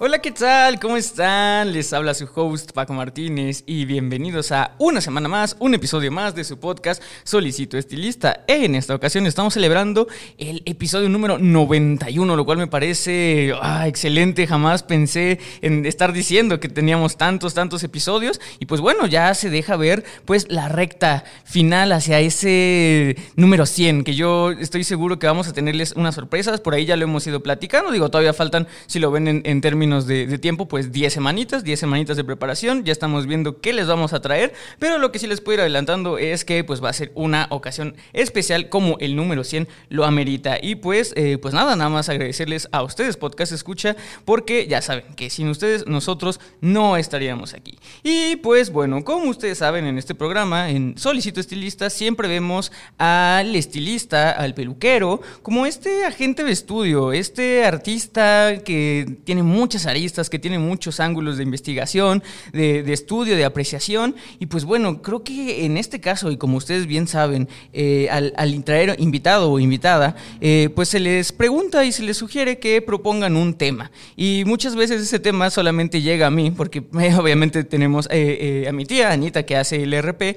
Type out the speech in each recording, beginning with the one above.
Hola, ¿qué tal? ¿Cómo están? Les habla su host Paco Martínez y bienvenidos a una semana más, un episodio más de su podcast Solicito Estilista. En esta ocasión estamos celebrando el episodio número 91, lo cual me parece ah, excelente. Jamás pensé en estar diciendo que teníamos tantos, tantos episodios y pues bueno, ya se deja ver pues la recta final hacia ese número 100, que yo estoy seguro que vamos a tenerles unas sorpresas. Por ahí ya lo hemos ido platicando, digo, todavía faltan, si lo ven en, en términos de, tiempo, pues 10 semanitas, 10 semanitas de preparación, ya estamos viendo qué les vamos a traer, pero lo que sí les puedo ir adelantando es que pues va a ser una ocasión especial como el número 100 lo amerita. Y pues, eh, pues nada, nada más agradecerles a ustedes, Podcast Escucha, porque ya saben que sin ustedes nosotros no estaríamos aquí. Y pues bueno, como ustedes saben en este programa, en Solicito Estilista, siempre vemos al estilista, al peluquero, como este agente de estudio, este artista que tiene mucha aristas, que tiene muchos ángulos de investigación, de, estudio, de apreciación. Y pues bueno, creo que en este caso, y como ustedes bien saben, eh, al, al, traer invitado o invitada, eh, pues se les pregunta y se les sugiere que propongan un tema. Y muchas veces ese tema solamente llega a mí, porque obviamente tenemos eh, a mi tía, Anita, que hace el RP,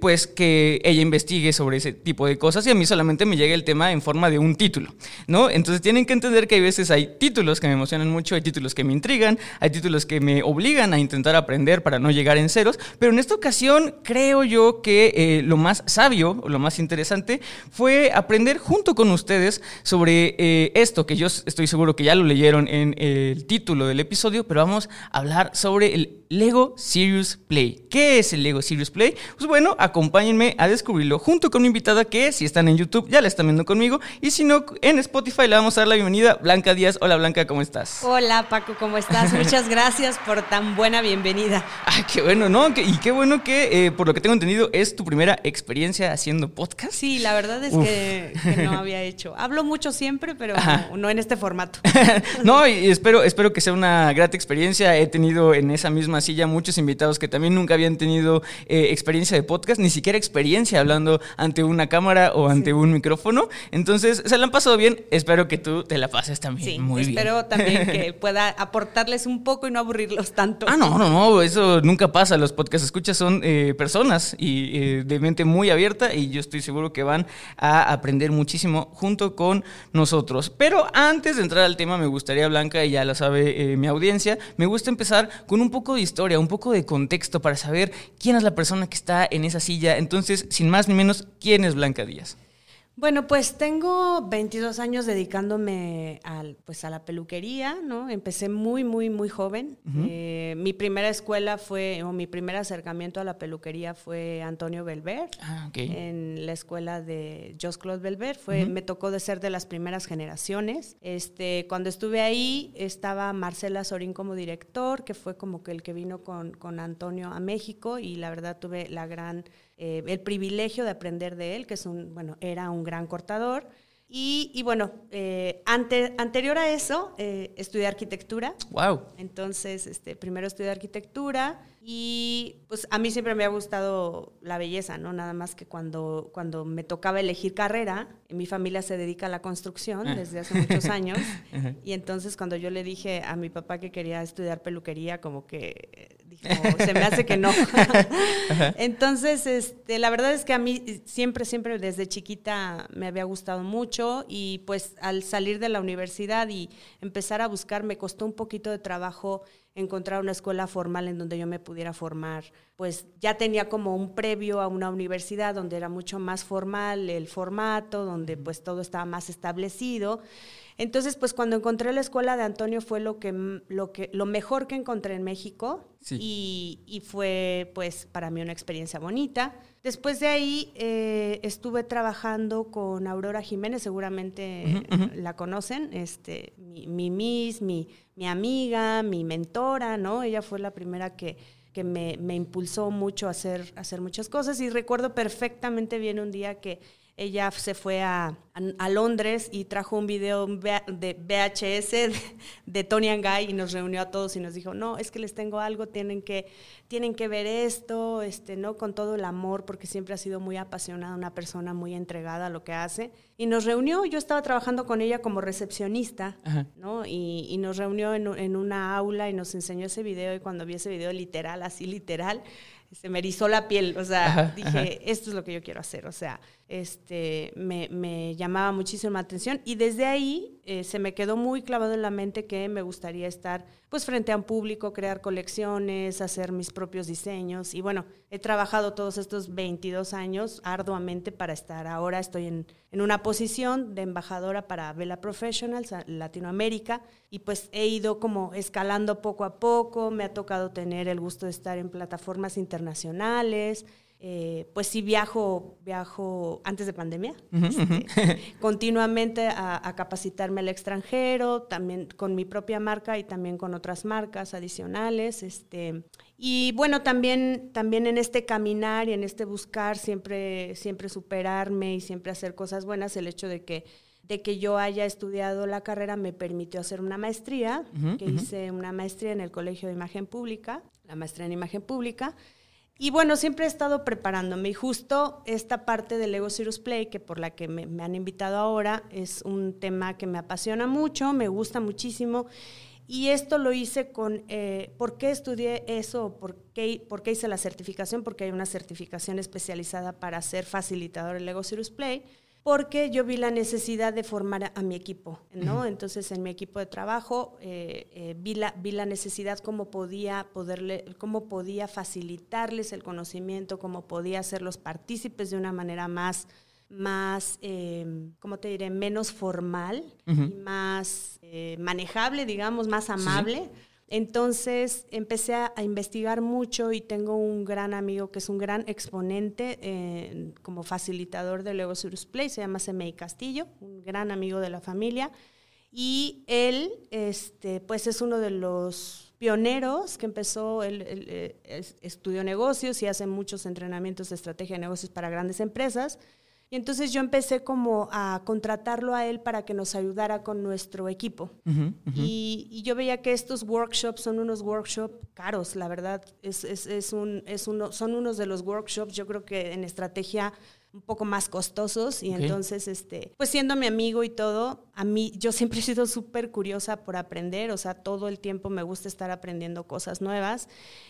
pues que ella investigue sobre ese tipo de cosas y a mí solamente me llega el tema en forma de un título, ¿no? Entonces tienen que entender que hay veces hay títulos que me emocionan mucho, hay títulos que me intrigan, hay títulos que me obligan a intentar aprender para no llegar en ceros, pero en esta ocasión creo yo que eh, lo más sabio, lo más interesante, fue aprender junto con ustedes sobre eh, esto, que yo estoy seguro que ya lo leyeron en el título del episodio, pero vamos a hablar sobre el Lego Serious Play. ¿Qué es el Lego Serious Play? Pues bueno, acompáñenme a descubrirlo junto con una invitada que si están en YouTube ya la están viendo conmigo y si no en Spotify le vamos a dar la bienvenida Blanca Díaz. Hola Blanca, ¿cómo estás? Hola Paco, ¿cómo estás? Muchas gracias por tan buena bienvenida. Ay, qué bueno, ¿no? Y qué bueno que, eh, por lo que tengo entendido, es tu primera experiencia haciendo podcast. Sí, la verdad es que, no había hecho. Hablo mucho siempre, pero no, en este formato. no, y espero, espero que sea una grata experiencia. He tenido en esa misma silla muchos invitados que también nunca habían tenido eh, experiencia de podcast, ni siquiera experiencia hablando ante una cámara o ante un micrófono. Entonces, se la han pasado bien. Espero que tú te la pases también sí, muy bien. Espero también que pueda aportarles un poco y no aburrirlos tanto. Ah, no, no, no, eso nunca pasa. Los podcasts escuchas son eh, personas y eh, de mente muy abierta y yo estoy seguro que van a aprender muchísimo junto con nosotros. Pero antes de entrar al tema, me gustaría, Blanca, y ya lo sabe mi audiencia, me gusta empezar con un poco de historia, un poco de contexto para saber quién es la persona que está en esa silla. Entonces, sin más ni menos, ¿quién es Blanca Díaz? Bueno, pues tengo 22 años dedicándome al, pues a la peluquería, ¿no? Empecé muy, muy, muy joven. Eh, mi primera escuela fue, o mi primer acercamiento a la peluquería fue Antonio Belver, ah, en la escuela de Jos Claude Belver. Fue, Me tocó de ser de las primeras generaciones. Este, cuando estuve ahí estaba Marcela Sorín como director, que fue como que el que vino con, con Antonio a México y la verdad tuve la gran eh, el privilegio de aprender de él, que es un, bueno, era un gran cortador. Y, bueno, eh, anterior a eso, eh, estudié arquitectura. ¡Wow! Entonces, este, primero estudié arquitectura y pues a mí siempre me ha gustado la belleza, ¿no? Nada más que cuando, cuando me tocaba elegir carrera, mi familia se dedica a la construcción ah. desde hace muchos años. y entonces cuando yo le dije a mi papá que quería estudiar peluquería, como que se me hace que no. Entonces, este, la verdad es que a mí siempre, siempre desde chiquita me había gustado mucho y pues al salir de la universidad y empezar a buscar, me costó un poquito de trabajo encontrar una escuela formal en donde yo me pudiera formar. Pues ya tenía como un previo a una universidad donde era mucho más formal el formato, donde pues todo estaba más establecido. Entonces, pues cuando encontré la escuela de Antonio fue lo que lo que lo mejor que encontré en México y, y, fue pues para mí una experiencia bonita. Después de ahí eh, estuve trabajando con Aurora Jiménez, seguramente la conocen, este, mi, mi Miss, mi, mi amiga, mi mentora, ¿no? Ella fue la primera que, que me, me, impulsó mucho a hacer, a hacer muchas cosas y recuerdo perfectamente bien un día que ella se fue a, a, Londres y trajo un video de VHS de, Tony Angay y nos reunió a todos y nos dijo, no, es que les tengo algo, tienen que, tienen que ver esto, este, ¿no? Con todo el amor, porque siempre ha sido muy apasionada, una persona muy entregada a lo que hace. Y nos reunió, yo estaba trabajando con ella como recepcionista, ¿no? Y, y, nos reunió en, en una aula y nos enseñó ese video y cuando vi ese video literal, así literal, se me erizó la piel, o sea, dije, esto es lo que yo quiero hacer, o sea, este, me, me llamaba muchísimo la atención y desde ahí eh, se me quedó muy clavado en la mente que me gustaría estar pues frente a un público, crear colecciones, hacer mis propios diseños y bueno, he trabajado todos estos 22 años arduamente para estar ahora, estoy en, en una posición de embajadora para Vela Professionals Latinoamérica y pues he ido como escalando poco a poco, me ha tocado tener el gusto de estar en plataformas internacionales, eh, pues sí viajo, viajo antes de pandemia, este, continuamente a, capacitarme al extranjero, también con mi propia marca y también con otras marcas adicionales. Este, y bueno, también, también en este caminar y en este buscar siempre, siempre superarme y siempre hacer cosas buenas, el hecho de que de que yo haya estudiado la carrera me permitió hacer una maestría, que hice una maestría en el Colegio de Imagen Pública, la maestría en Imagen Pública, y bueno, siempre he estado preparándome y justo esta parte del Lego Cirrus Play, que por la que me, han invitado ahora, es un tema que me apasiona mucho, me gusta muchísimo. Y esto lo hice con, eh, ¿por qué estudié eso? ¿Por qué, ¿Por qué hice la certificación? Porque hay una certificación especializada para ser facilitador en Lego Cirrus Play porque yo vi la necesidad de formar a, mi equipo, ¿no? Entonces, en mi equipo de trabajo eh, eh, vi, la, vi la necesidad cómo podía, poderle, cómo podía facilitarles el conocimiento, cómo podía hacerlos partícipes de una manera más, más eh, ¿cómo te diré?, menos formal y más manejable, digamos, más amable. Entonces empecé a, investigar mucho y tengo un gran amigo que es un gran exponente eh, como facilitador de Lego Cirrus Play, se llama Semei Castillo, un gran amigo de la familia. Y él, este, pues es uno de los pioneros que empezó, él, eh, estudió negocios y hace muchos entrenamientos de estrategia de negocios para grandes empresas. Y entonces yo empecé como a contratarlo a él para que nos ayudara con nuestro equipo. Y, yo veía que estos workshops son unos workshops caros, la verdad. Es, es, es un, es uno, son unos de los workshops, yo creo que en estrategia un poco más costosos y entonces, este, pues siendo mi amigo y todo, a mí yo siempre he sido súper curiosa por aprender, o sea, todo el tiempo me gusta estar aprendiendo cosas nuevas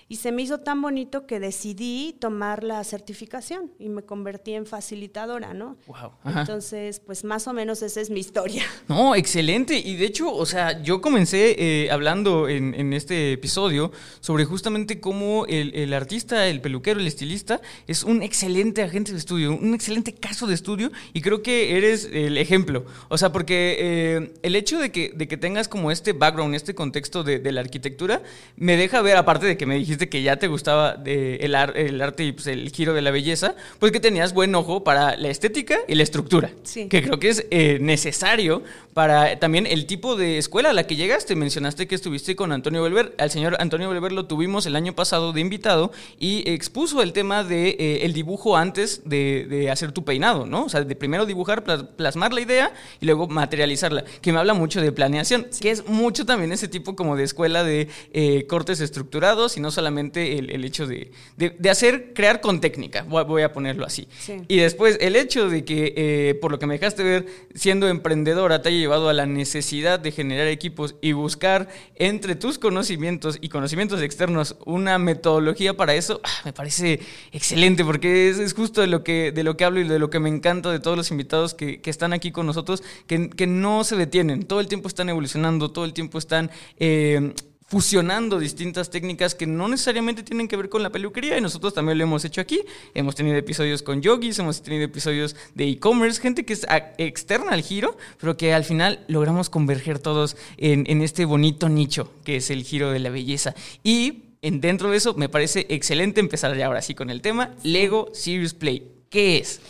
y se me hizo tan bonito que decidí tomar la certificación y me convertí en facilitadora, ¿no? Wow. Entonces, pues más o menos esa es mi historia. No, excelente. Y de hecho, o sea, yo comencé eh, hablando en, en, este episodio sobre justamente cómo el, el, artista, el peluquero, el estilista es un excelente agente de estudio, un excelente caso de estudio y creo que eres el ejemplo. O sea, porque eh, el hecho de que, de que tengas como este background, este contexto de, la arquitectura, me deja ver, aparte de que me dijiste que ya te gustaba de el, el, arte y pues, el giro de la belleza, pues que tenías buen ojo para la estética y la estructura. Que creo que es eh, necesario para también el tipo de escuela a la que llegaste. Mencionaste que estuviste con Antonio Belver. Al señor Antonio Belver lo tuvimos el año pasado de invitado y expuso el tema de eh, el dibujo antes de, de hacer tu peinado, ¿no? O sea, de primero dibujar, plasmar la idea y luego materializarla, que me habla mucho de planeación, que es mucho también ese tipo como de escuela de eh, cortes estructurados y no solamente el, hecho de, de, hacer, crear con técnica, voy a ponerlo así. Y después el hecho de que, eh, por lo que me dejaste ver, siendo emprendedora, te haya llevado a la necesidad de generar equipos y buscar entre tus conocimientos y conocimientos externos una metodología para eso, ah, me parece excelente porque es, es justo de lo que, de lo que hablo y de lo que me encanta de todos los invitados que, están aquí con nosotros, que, no se detienen, todo el tiempo están evolucionando, todo el tiempo están... Eh, fusionando distintas técnicas que no necesariamente tienen que ver con la peluquería y nosotros también lo hemos hecho aquí. Hemos tenido episodios con yogis, hemos tenido episodios de e-commerce, gente que es externa al giro, pero que al final logramos converger todos en, en, este bonito nicho que es el giro de la belleza. Y En dentro de eso, me parece excelente empezar ya ahora sí con el tema Lego Serious Play. ¿Qué es?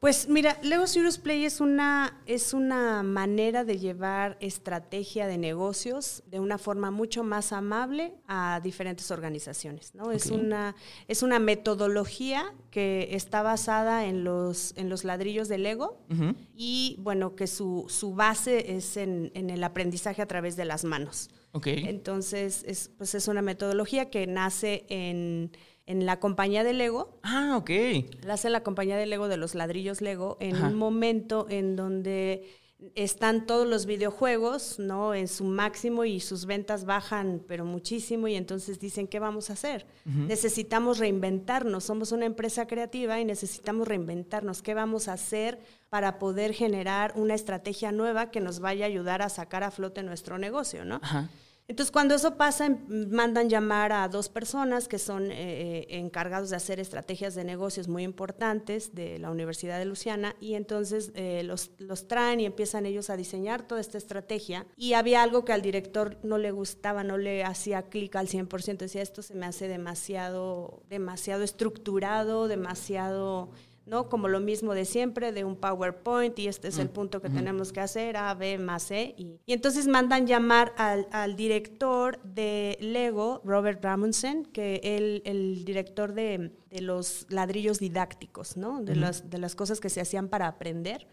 Pues mira, Lego Serious Play es una, es una manera de llevar estrategia de negocios de una forma mucho más amable a diferentes organizaciones. ¿no? Es, una, es una metodología que está basada en los, en los ladrillos de Lego y bueno, que su, su base es en, en, el aprendizaje a través de las manos. Okay. Entonces, es, pues es una metodología que nace en en la compañía de Lego. Ah, ok. La hace la compañía de Lego de los ladrillos Lego en un momento en donde están todos los videojuegos, ¿no? En su máximo y sus ventas bajan, pero muchísimo, y entonces dicen, ¿qué vamos a hacer? Necesitamos reinventarnos, somos una empresa creativa y necesitamos reinventarnos. ¿Qué vamos a hacer para poder generar una estrategia nueva que nos vaya a ayudar a sacar a flote nuestro negocio, ¿no? Ajá. Entonces, cuando eso pasa, em, mandan llamar a dos personas que son eh, eh, encargados de hacer estrategias de negocios muy importantes de la Universidad de Luciana y entonces eh, los, los traen y empiezan ellos a diseñar toda esta estrategia. Y había algo que al director no le gustaba, no le hacía clic al 100%, decía, esto se me hace demasiado, demasiado estructurado, demasiado ¿no? Como lo mismo de siempre, de un PowerPoint, y este es el mm, punto que tenemos que hacer, A, B más C. Y, entonces mandan llamar al, al, director de Lego, Robert Ramundsen, que el, el director de, de, los ladrillos didácticos, ¿no? De, las, de las cosas que se hacían para aprender.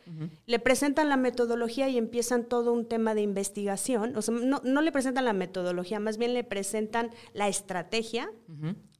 Le presentan la metodología y empiezan todo un tema de investigación. O sea, no, no le presentan la metodología, más bien le presentan la estrategia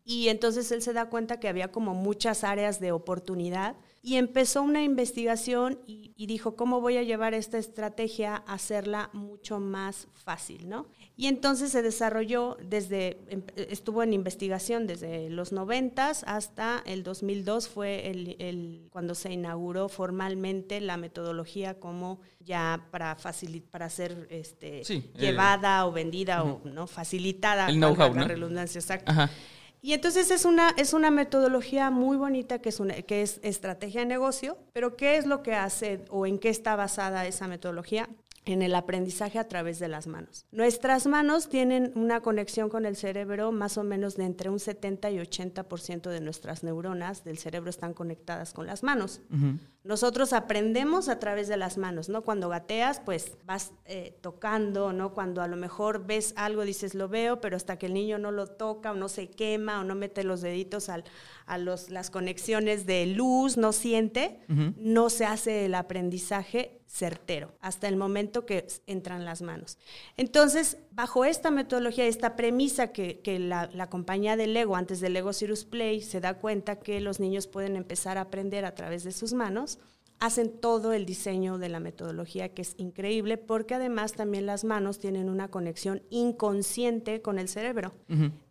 y entonces él se da cuenta que había como muchas áreas de oportunidad y empezó una investigación y, dijo, ¿cómo voy a llevar esta estrategia a hacerla mucho más fácil? ¿no? Y entonces se desarrolló desde, em, estuvo en investigación desde los 90 hasta el 2002 fue el, cuando se inauguró formalmente la metodología como ya para facilitar, para ser este, eh, llevada o vendida o no facilitada. El know-how, La redundancia, exacta. Y entonces es una, es una metodología muy bonita que es, una, que es estrategia de negocio, pero ¿qué es lo que hace o en qué está basada esa metodología? en el aprendizaje a través de las manos. Nuestras manos tienen una conexión con el cerebro más o menos de entre un 70 y 80% de nuestras neuronas del cerebro están conectadas con las manos. Nosotros aprendemos a través de las manos, ¿no? Cuando gateas, pues vas eh, tocando, ¿no? Cuando a lo mejor ves algo, dices, lo veo, pero hasta que el niño no lo toca o no se quema o no mete los deditos al, a los, las conexiones de luz, no siente, no se hace el aprendizaje certero hasta el momento que entran las manos. Entonces, bajo esta metodología, esta premisa que, la, la, compañía de Lego, antes de Lego Cirrus Play, se da cuenta que los niños pueden empezar a aprender a través de sus manos, hacen todo el diseño de la metodología, que es increíble, porque además también las manos tienen una conexión inconsciente con el cerebro.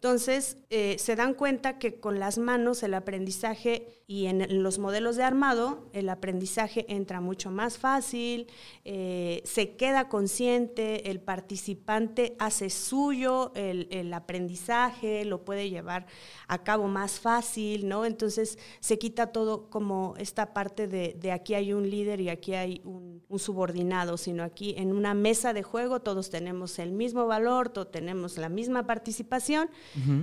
Entonces, eh, se dan cuenta que con las manos el aprendizaje y en los modelos de armado, el aprendizaje entra mucho más fácil, eh, se queda consciente, el participante hace suyo el, el, aprendizaje, lo puede llevar a cabo más fácil, ¿no? Entonces, se quita todo como esta parte de, de aquí hay un líder y aquí hay un, subordinado, sino aquí en una mesa de juego todos tenemos el mismo valor, todos tenemos la misma participación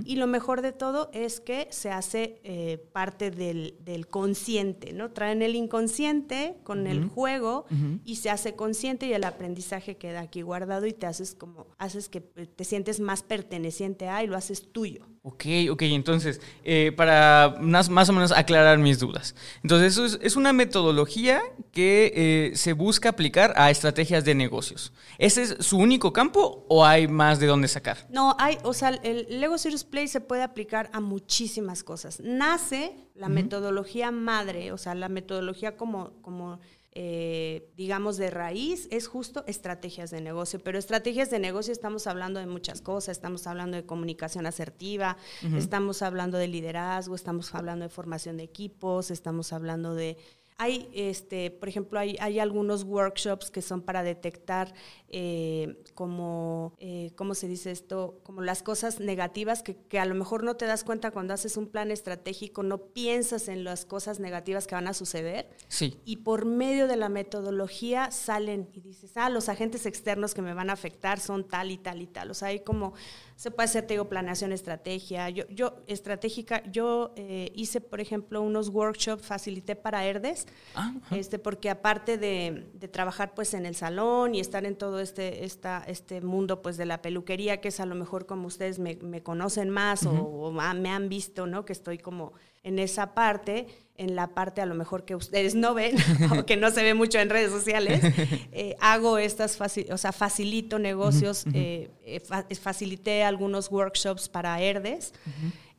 y lo mejor de todo es que se hace eh, parte del, consciente, ¿no? Traen el inconsciente con el juego y se hace consciente y el aprendizaje queda aquí guardado y te haces como, haces que te sientes más perteneciente a y lo haces tuyo. Ok, ok, entonces, eh, para más, más, o menos aclarar mis dudas. Entonces, eso es, una metodología que eh, se busca aplicar a estrategias de negocios. ¿Ese es su único campo o hay más de dónde sacar? No, hay, o sea, el Lego Serious Play se puede aplicar a muchísimas cosas. Nace la metodología madre, o sea, la metodología como, como eh, digamos, de raíz es justo estrategias de negocio. Pero estrategias de negocio estamos hablando de muchas cosas, estamos hablando de comunicación asertiva, estamos hablando de liderazgo, estamos hablando de formación de equipos, estamos hablando de hay, este, por ejemplo, hay, hay algunos workshops que son para detectar eh, como, eh, ¿cómo se dice esto? Como las cosas negativas que, que, a lo mejor no te das cuenta cuando haces un plan estratégico, no piensas en las cosas negativas que van a suceder. Sí. Y por medio de la metodología salen y dices, ah, los agentes externos que me van a afectar son tal y tal y tal. O sea, hay como Se puede hacer, te digo, planeación, estrategia. Yo, yo estratégica, yo eh, hice, por ejemplo, unos workshops, facilité para ERDES, Ah, este, porque aparte de, de trabajar pues en el salón y estar en todo este, esta, este mundo pues de la peluquería, que es a lo mejor como ustedes me, me conocen más o, o ma- me han visto, ¿no? Que estoy como en esa parte, en la parte a lo mejor que ustedes no ven o que no se ve mucho en redes sociales, eh, hago estas, o sea, facilito negocios, eh, eh, fa- facilité algunos workshops para ERDES.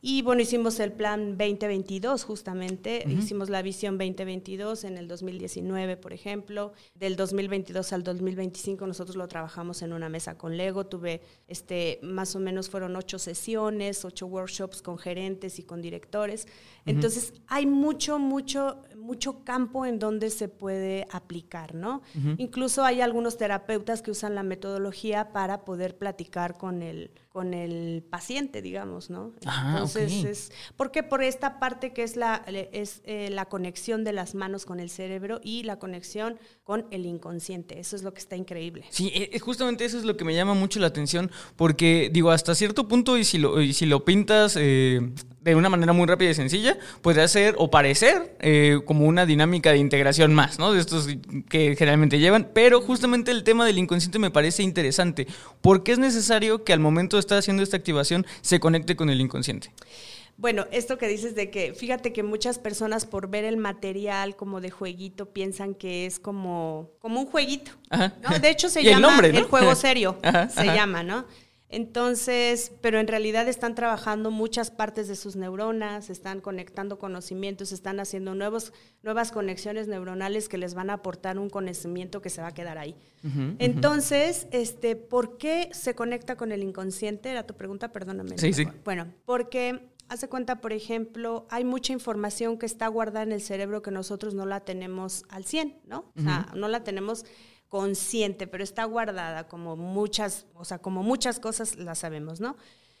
Y bueno, hicimos el plan 2022 justamente, hicimos la visión 2022 en el 2019, por ejemplo. Del 2022 al 2025 nosotros lo trabajamos en una mesa con Lego. Tuve, este, más o menos fueron ocho sesiones, ocho workshops con gerentes y con directores. Entonces hay mucho, mucho, mucho campo en donde se puede aplicar, ¿no? Incluso hay algunos terapeutas que usan la metodología para poder platicar con el, con el paciente, digamos, ¿no? Ah, Entonces, ok. es, ¿por qué? Por esta parte que es, la, es eh, la conexión de las manos con el cerebro y la conexión con el inconsciente. Eso es lo que está increíble. Sí, eh, eh, justamente eso es lo que me llama mucho la atención, porque digo, hasta cierto punto, y si lo, y si lo pintas eh, de una manera muy rápida y sencilla, puede ser o parecer eh, como una dinámica de integración más, ¿no? De estos que generalmente llevan, pero justamente el tema del inconsciente me parece interesante, porque es necesario que al momento de estar haciendo esta activación se conecte con el inconsciente. Bueno, esto que dices de que, fíjate que muchas personas por ver el material como de jueguito piensan que es como, como un jueguito. Ajá. ¿no? De hecho se el llama nombre, ¿no? el juego serio, Ajá, se ajá. llama, ¿no? Entonces, pero en realidad están trabajando muchas partes de sus neuronas, están conectando conocimientos, están haciendo nuevos, nuevas conexiones neuronales que les van a aportar un conocimiento que se va a quedar ahí. Entonces, este, ¿por qué se conecta con el inconsciente? Era tu pregunta, perdóname. Sí, sí. Bueno, porque hace cuenta, por ejemplo, hay mucha información que está guardada en el cerebro que nosotros no la tenemos al 100, ¿no? O sea, no la tenemos consciente, pero está guardada como muchas, o sea, como muchas cosas las sabemos, ¿no?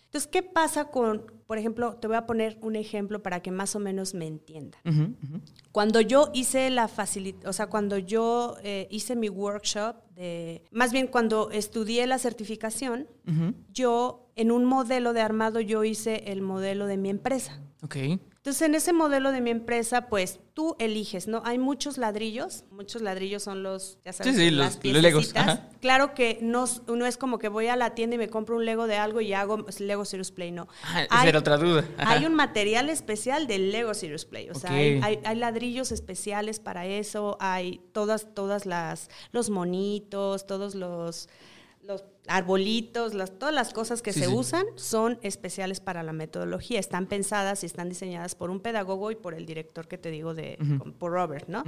Entonces, ¿qué pasa con, por ejemplo, te voy a poner un ejemplo para que más o menos me entiendan. Cuando yo hice la facilidad, o sea, cuando yo eh, hice mi workshop de, más bien cuando estudié la certificación, yo en un modelo de armado yo hice el modelo de mi empresa. Ok. Entonces, en ese modelo de mi empresa, pues tú eliges, ¿no? Hay muchos ladrillos, muchos ladrillos son los, ya sabes, Sí, sí, las los- los Legos, ajá. Claro que no, no es como que voy a la tienda y me compro un Lego de algo y hago Lego Serious Play, no. Ah, esa era otra duda. Ajá. Hay un material especial del Lego Serious Play, o sea, hay, hay- hay ladrillos especiales para eso, hay todas, todas las, los monitos, todos los arbolitos, las, todas las cosas que Sí, se sí. usan son especiales para la metodología, están pensadas y están diseñadas por un pedagogo y por el director que te digo de, por Robert, ¿no?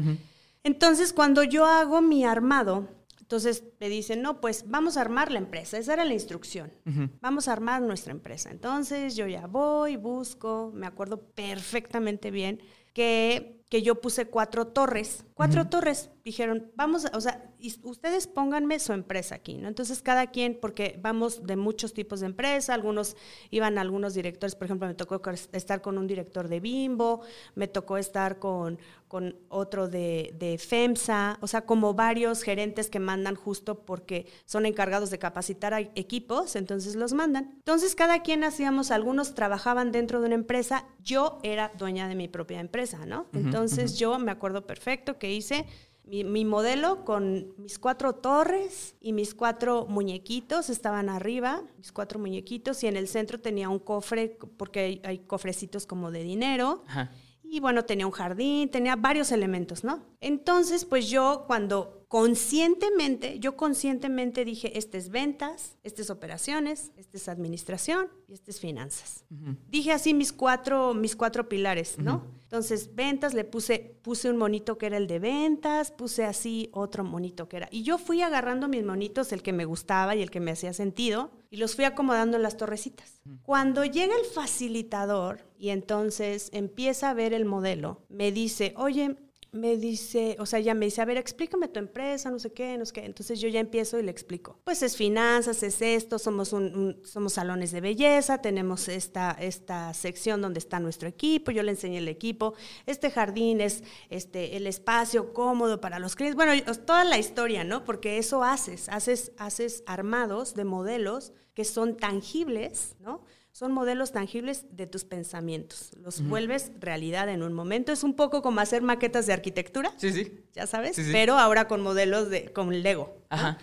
Entonces, cuando yo hago mi armado, entonces me dicen, no, pues vamos a armar la empresa. Esa era la instrucción. Vamos a armar nuestra empresa. Entonces yo ya voy, busco, me acuerdo perfectamente bien que, que yo puse cuatro torres. Cuatro torres. Dijeron, vamos, o sea, ustedes pónganme su empresa aquí, ¿no? Entonces cada quien, porque vamos de muchos tipos de empresa, algunos iban algunos directores, por ejemplo, me tocó estar con un director de Bimbo, me tocó estar con, con otro de, de FEMSA, o sea, como varios gerentes que mandan justo porque son encargados de capacitar a equipos, entonces los mandan. Entonces cada quien hacíamos, algunos trabajaban dentro de una empresa, yo era dueña de mi propia empresa, ¿no? Entonces yo me acuerdo perfecto que hice mi, mi modelo con mis cuatro torres y mis cuatro muñequitos estaban arriba, mis cuatro muñequitos, y en el centro tenía un cofre, porque hay, hay cofrecitos como de dinero. Ajá. Y bueno, tenía un jardín, tenía varios elementos, ¿no? Entonces, pues yo cuando conscientemente, yo conscientemente dije, este es ventas, este es operaciones, este es administración y este es finanzas. Dije así mis cuatro, mis cuatro pilares, ¿no? Entonces, ventas, le puse, puse un monito que era el de ventas, puse así otro monito que era. Y yo fui agarrando mis monitos, el que me gustaba y el que me hacía sentido, y los fui acomodando en las torrecitas. Cuando llega el facilitador y entonces empieza a ver el modelo, me dice, oye, me dice, o sea, ya me dice, a ver, explícame tu empresa, no sé qué, no sé qué. Entonces yo ya empiezo y le explico. Pues es finanzas, es esto, somos, un, somos salones de belleza, tenemos esta, esta sección donde está nuestro equipo, yo le enseñé el equipo, este jardín es este, el espacio cómodo para los clientes. Bueno, toda la historia, ¿no? Porque eso haces, haces, haces armados de modelos que son tangibles, ¿no? Son modelos tangibles de tus pensamientos. Los vuelves realidad en un momento. Es un poco como hacer maquetas de arquitectura. Sí, sí. Ya sabes. Pero ahora con modelos de, con Lego. Ajá.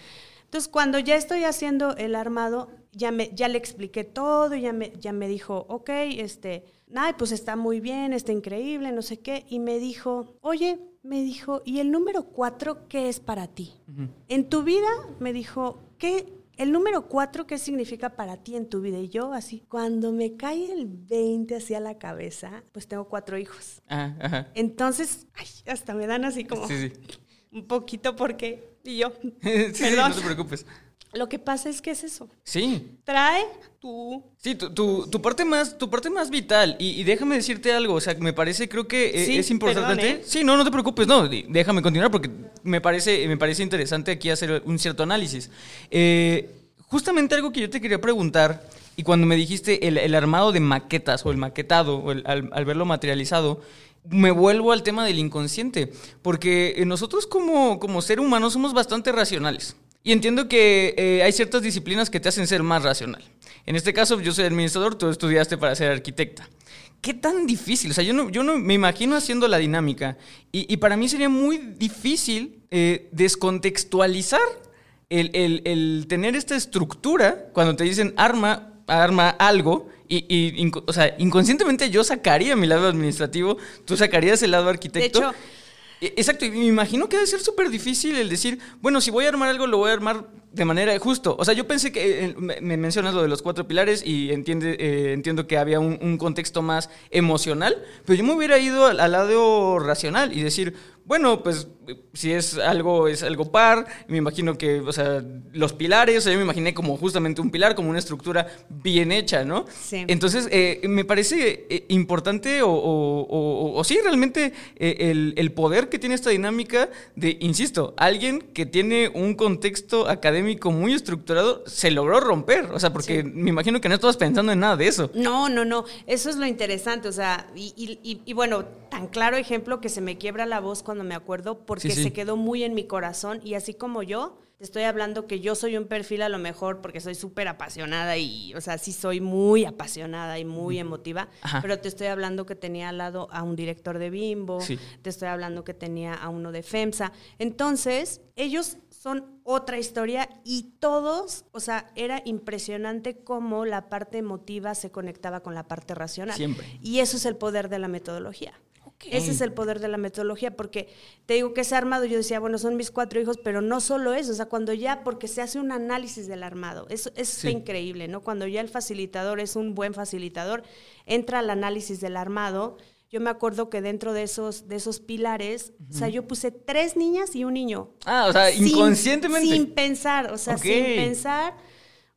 Entonces, cuando ya estoy haciendo el armado, ya, me, ya le expliqué todo, ya me, ya me dijo, ok, este, ay, pues está muy bien, está increíble, no sé qué. Y me dijo, oye, me dijo, ¿y el número cuatro qué es para ti? En tu vida, me dijo, ¿qué, el número cuatro, ¿qué significa para ti en tu vida? Y yo así, cuando me cae el 20 hacia la cabeza, pues tengo cuatro hijos. Ajá, Entonces, ay, hasta me dan así como un poquito porque... Y yo, sí, no te preocupes. Lo que pasa es que es eso. Sí. Trae tu... Sí, tu, tu, parte, más, tu parte más vital. Y, déjame decirte algo, o sea, me parece, creo que eh, es importante... ¿eh? Sí, no, no te preocupes, no, déjame continuar porque me parece, me parece interesante aquí hacer un cierto análisis. Eh, justamente algo que yo te quería preguntar, y cuando me dijiste el, armado de maquetas o el maquetado, o al, al verlo materializado, me vuelvo al tema del inconsciente, porque nosotros como, como ser humano somos bastante racionales. Y entiendo que eh, hay ciertas disciplinas que te hacen ser más racional. En este caso, yo soy administrador, tú estudiaste para ser arquitecta. ¿Qué tan difícil? O sea, yo no, yo no me imagino haciendo la dinámica. Y, para mí sería muy difícil eh, descontextualizar el, tener esta estructura cuando te dicen arma, arma algo. Y, o sea, inconscientemente yo sacaría mi lado administrativo, tú sacarías el lado arquitecto. De hecho, Exacto, y me imagino que debe ser súper difícil el decir, bueno, si voy a armar algo, lo voy a armar de manera justo. O sea, yo pensé que eh, me mencionas lo de los cuatro pilares y entiende, eh, entiendo que había un, contexto más emocional, pero yo me hubiera ido al, lado racional y decir, bueno, pues si es algo, es algo par, me imagino que, o sea, los pilares, o sea, yo me imaginé como justamente un pilar, como una estructura bien hecha, ¿no? Sí. Entonces, eh, me parece eh, importante o, o, o, sí, realmente eh, el, poder que tiene esta dinámica de, insisto, alguien que tiene un contexto académico muy estructurado, se logró romper, o sea, porque me imagino que no estabas pensando en nada de eso. No, no, no, eso es lo interesante, o sea, y, y, y bueno, tan claro ejemplo que se me quiebra la voz cuando cuando me acuerdo porque se quedó muy en mi corazón y así como yo, te estoy hablando que yo soy un perfil a lo mejor porque soy súper apasionada y, o sea, sí soy muy apasionada y muy emotiva, pero te estoy hablando que tenía al lado a un director de Bimbo, te estoy hablando que tenía a uno de FEMSA. Entonces, ellos son otra historia y todos, o sea, era impresionante cómo la parte emotiva se conectaba con la parte racional. Siempre. Y eso es el poder de la metodología. Ese es el poder de la metodología, porque te digo que ese armado, yo decía, bueno, son mis cuatro hijos, pero no solo eso, o sea, cuando ya, porque se hace un análisis del armado, eso, es increíble, ¿no? Cuando ya el facilitador es un buen facilitador, entra al análisis del armado. Yo me acuerdo que dentro de esos, de esos pilares, o sea, yo puse tres niñas y un niño. Ah, o sea, inconscientemente. Sin pensar, o sea, sin pensar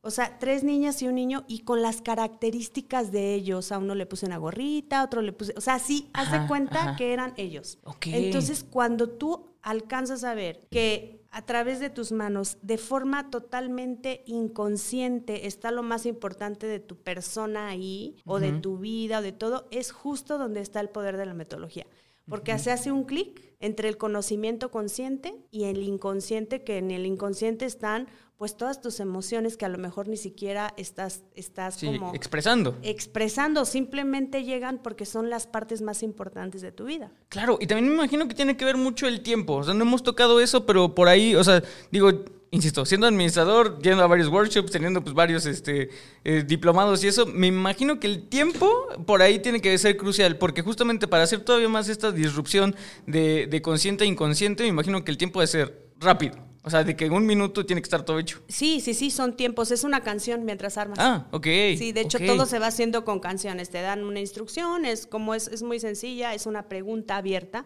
o sea, tres niñas y un niño y con las características de ellos. A uno le puse una gorrita, a otro le puse... O sea, sí, haz de cuenta que eran ellos. Entonces, cuando tú alcanzas a ver que a través de tus manos, de forma totalmente inconsciente, está lo más importante de tu persona ahí, o de tu vida, o de todo, es justo donde está el poder de la metodología. Porque se hace un clic entre el conocimiento consciente y el inconsciente, que en el inconsciente están pues todas tus emociones que a lo mejor ni siquiera estás, estás como... Expresando. Expresando, simplemente llegan porque son las partes más importantes de tu vida. Claro, y también me imagino que tiene que ver mucho el tiempo. O sea, no hemos tocado eso, pero por ahí, o sea, digo, insisto, siendo administrador, yendo a varios workshops, teniendo pues varios este, eh, diplomados y eso, me imagino que el tiempo por ahí tiene que ser crucial, porque justamente para hacer todavía más esta disrupción de, de consciente a inconsciente, me imagino que el tiempo debe ser rápido. O sea, de que en un minuto tiene que estar todo hecho. Sí, sí, sí, son tiempos. Es una canción mientras armas. Ah, ok. Sí, de hecho todo se va haciendo con canciones. Te dan una instrucción, es como es, es muy sencilla, es una pregunta abierta.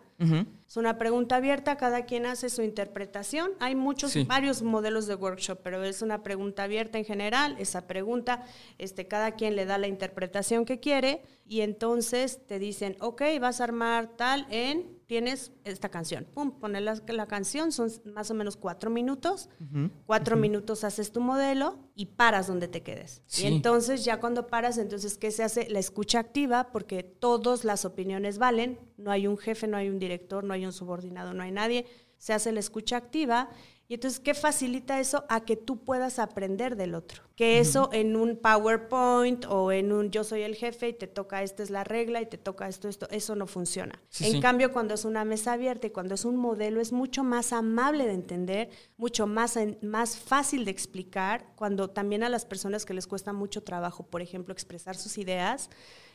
Es una pregunta abierta, cada quien hace su interpretación. Hay muchos, varios modelos de workshop, pero es una pregunta abierta en general. Esa pregunta, este, cada quien le da la interpretación que quiere y entonces te dicen, ok, vas a armar tal en tienes esta canción. Pum, pones la, la canción, son más o menos cuatro minutos. Cuatro minutos haces tu modelo y paras donde te quedes. Sí. Y entonces ya cuando paras, entonces, ¿qué se hace? La escucha activa, porque todas las opiniones valen. No hay un jefe, no hay un director, no hay un subordinado, no hay nadie. Se hace la escucha activa. Y entonces, ¿qué facilita eso? A que tú puedas aprender del otro. Que eso en un PowerPoint o en un yo soy el jefe y te toca esta es la regla y te toca esto, esto, eso no funciona. Sí, en sí. cambio, cuando es una mesa abierta y cuando es un modelo, es mucho más amable de entender, mucho más, más fácil de explicar, cuando también a las personas que les cuesta mucho trabajo, por ejemplo, expresar sus ideas,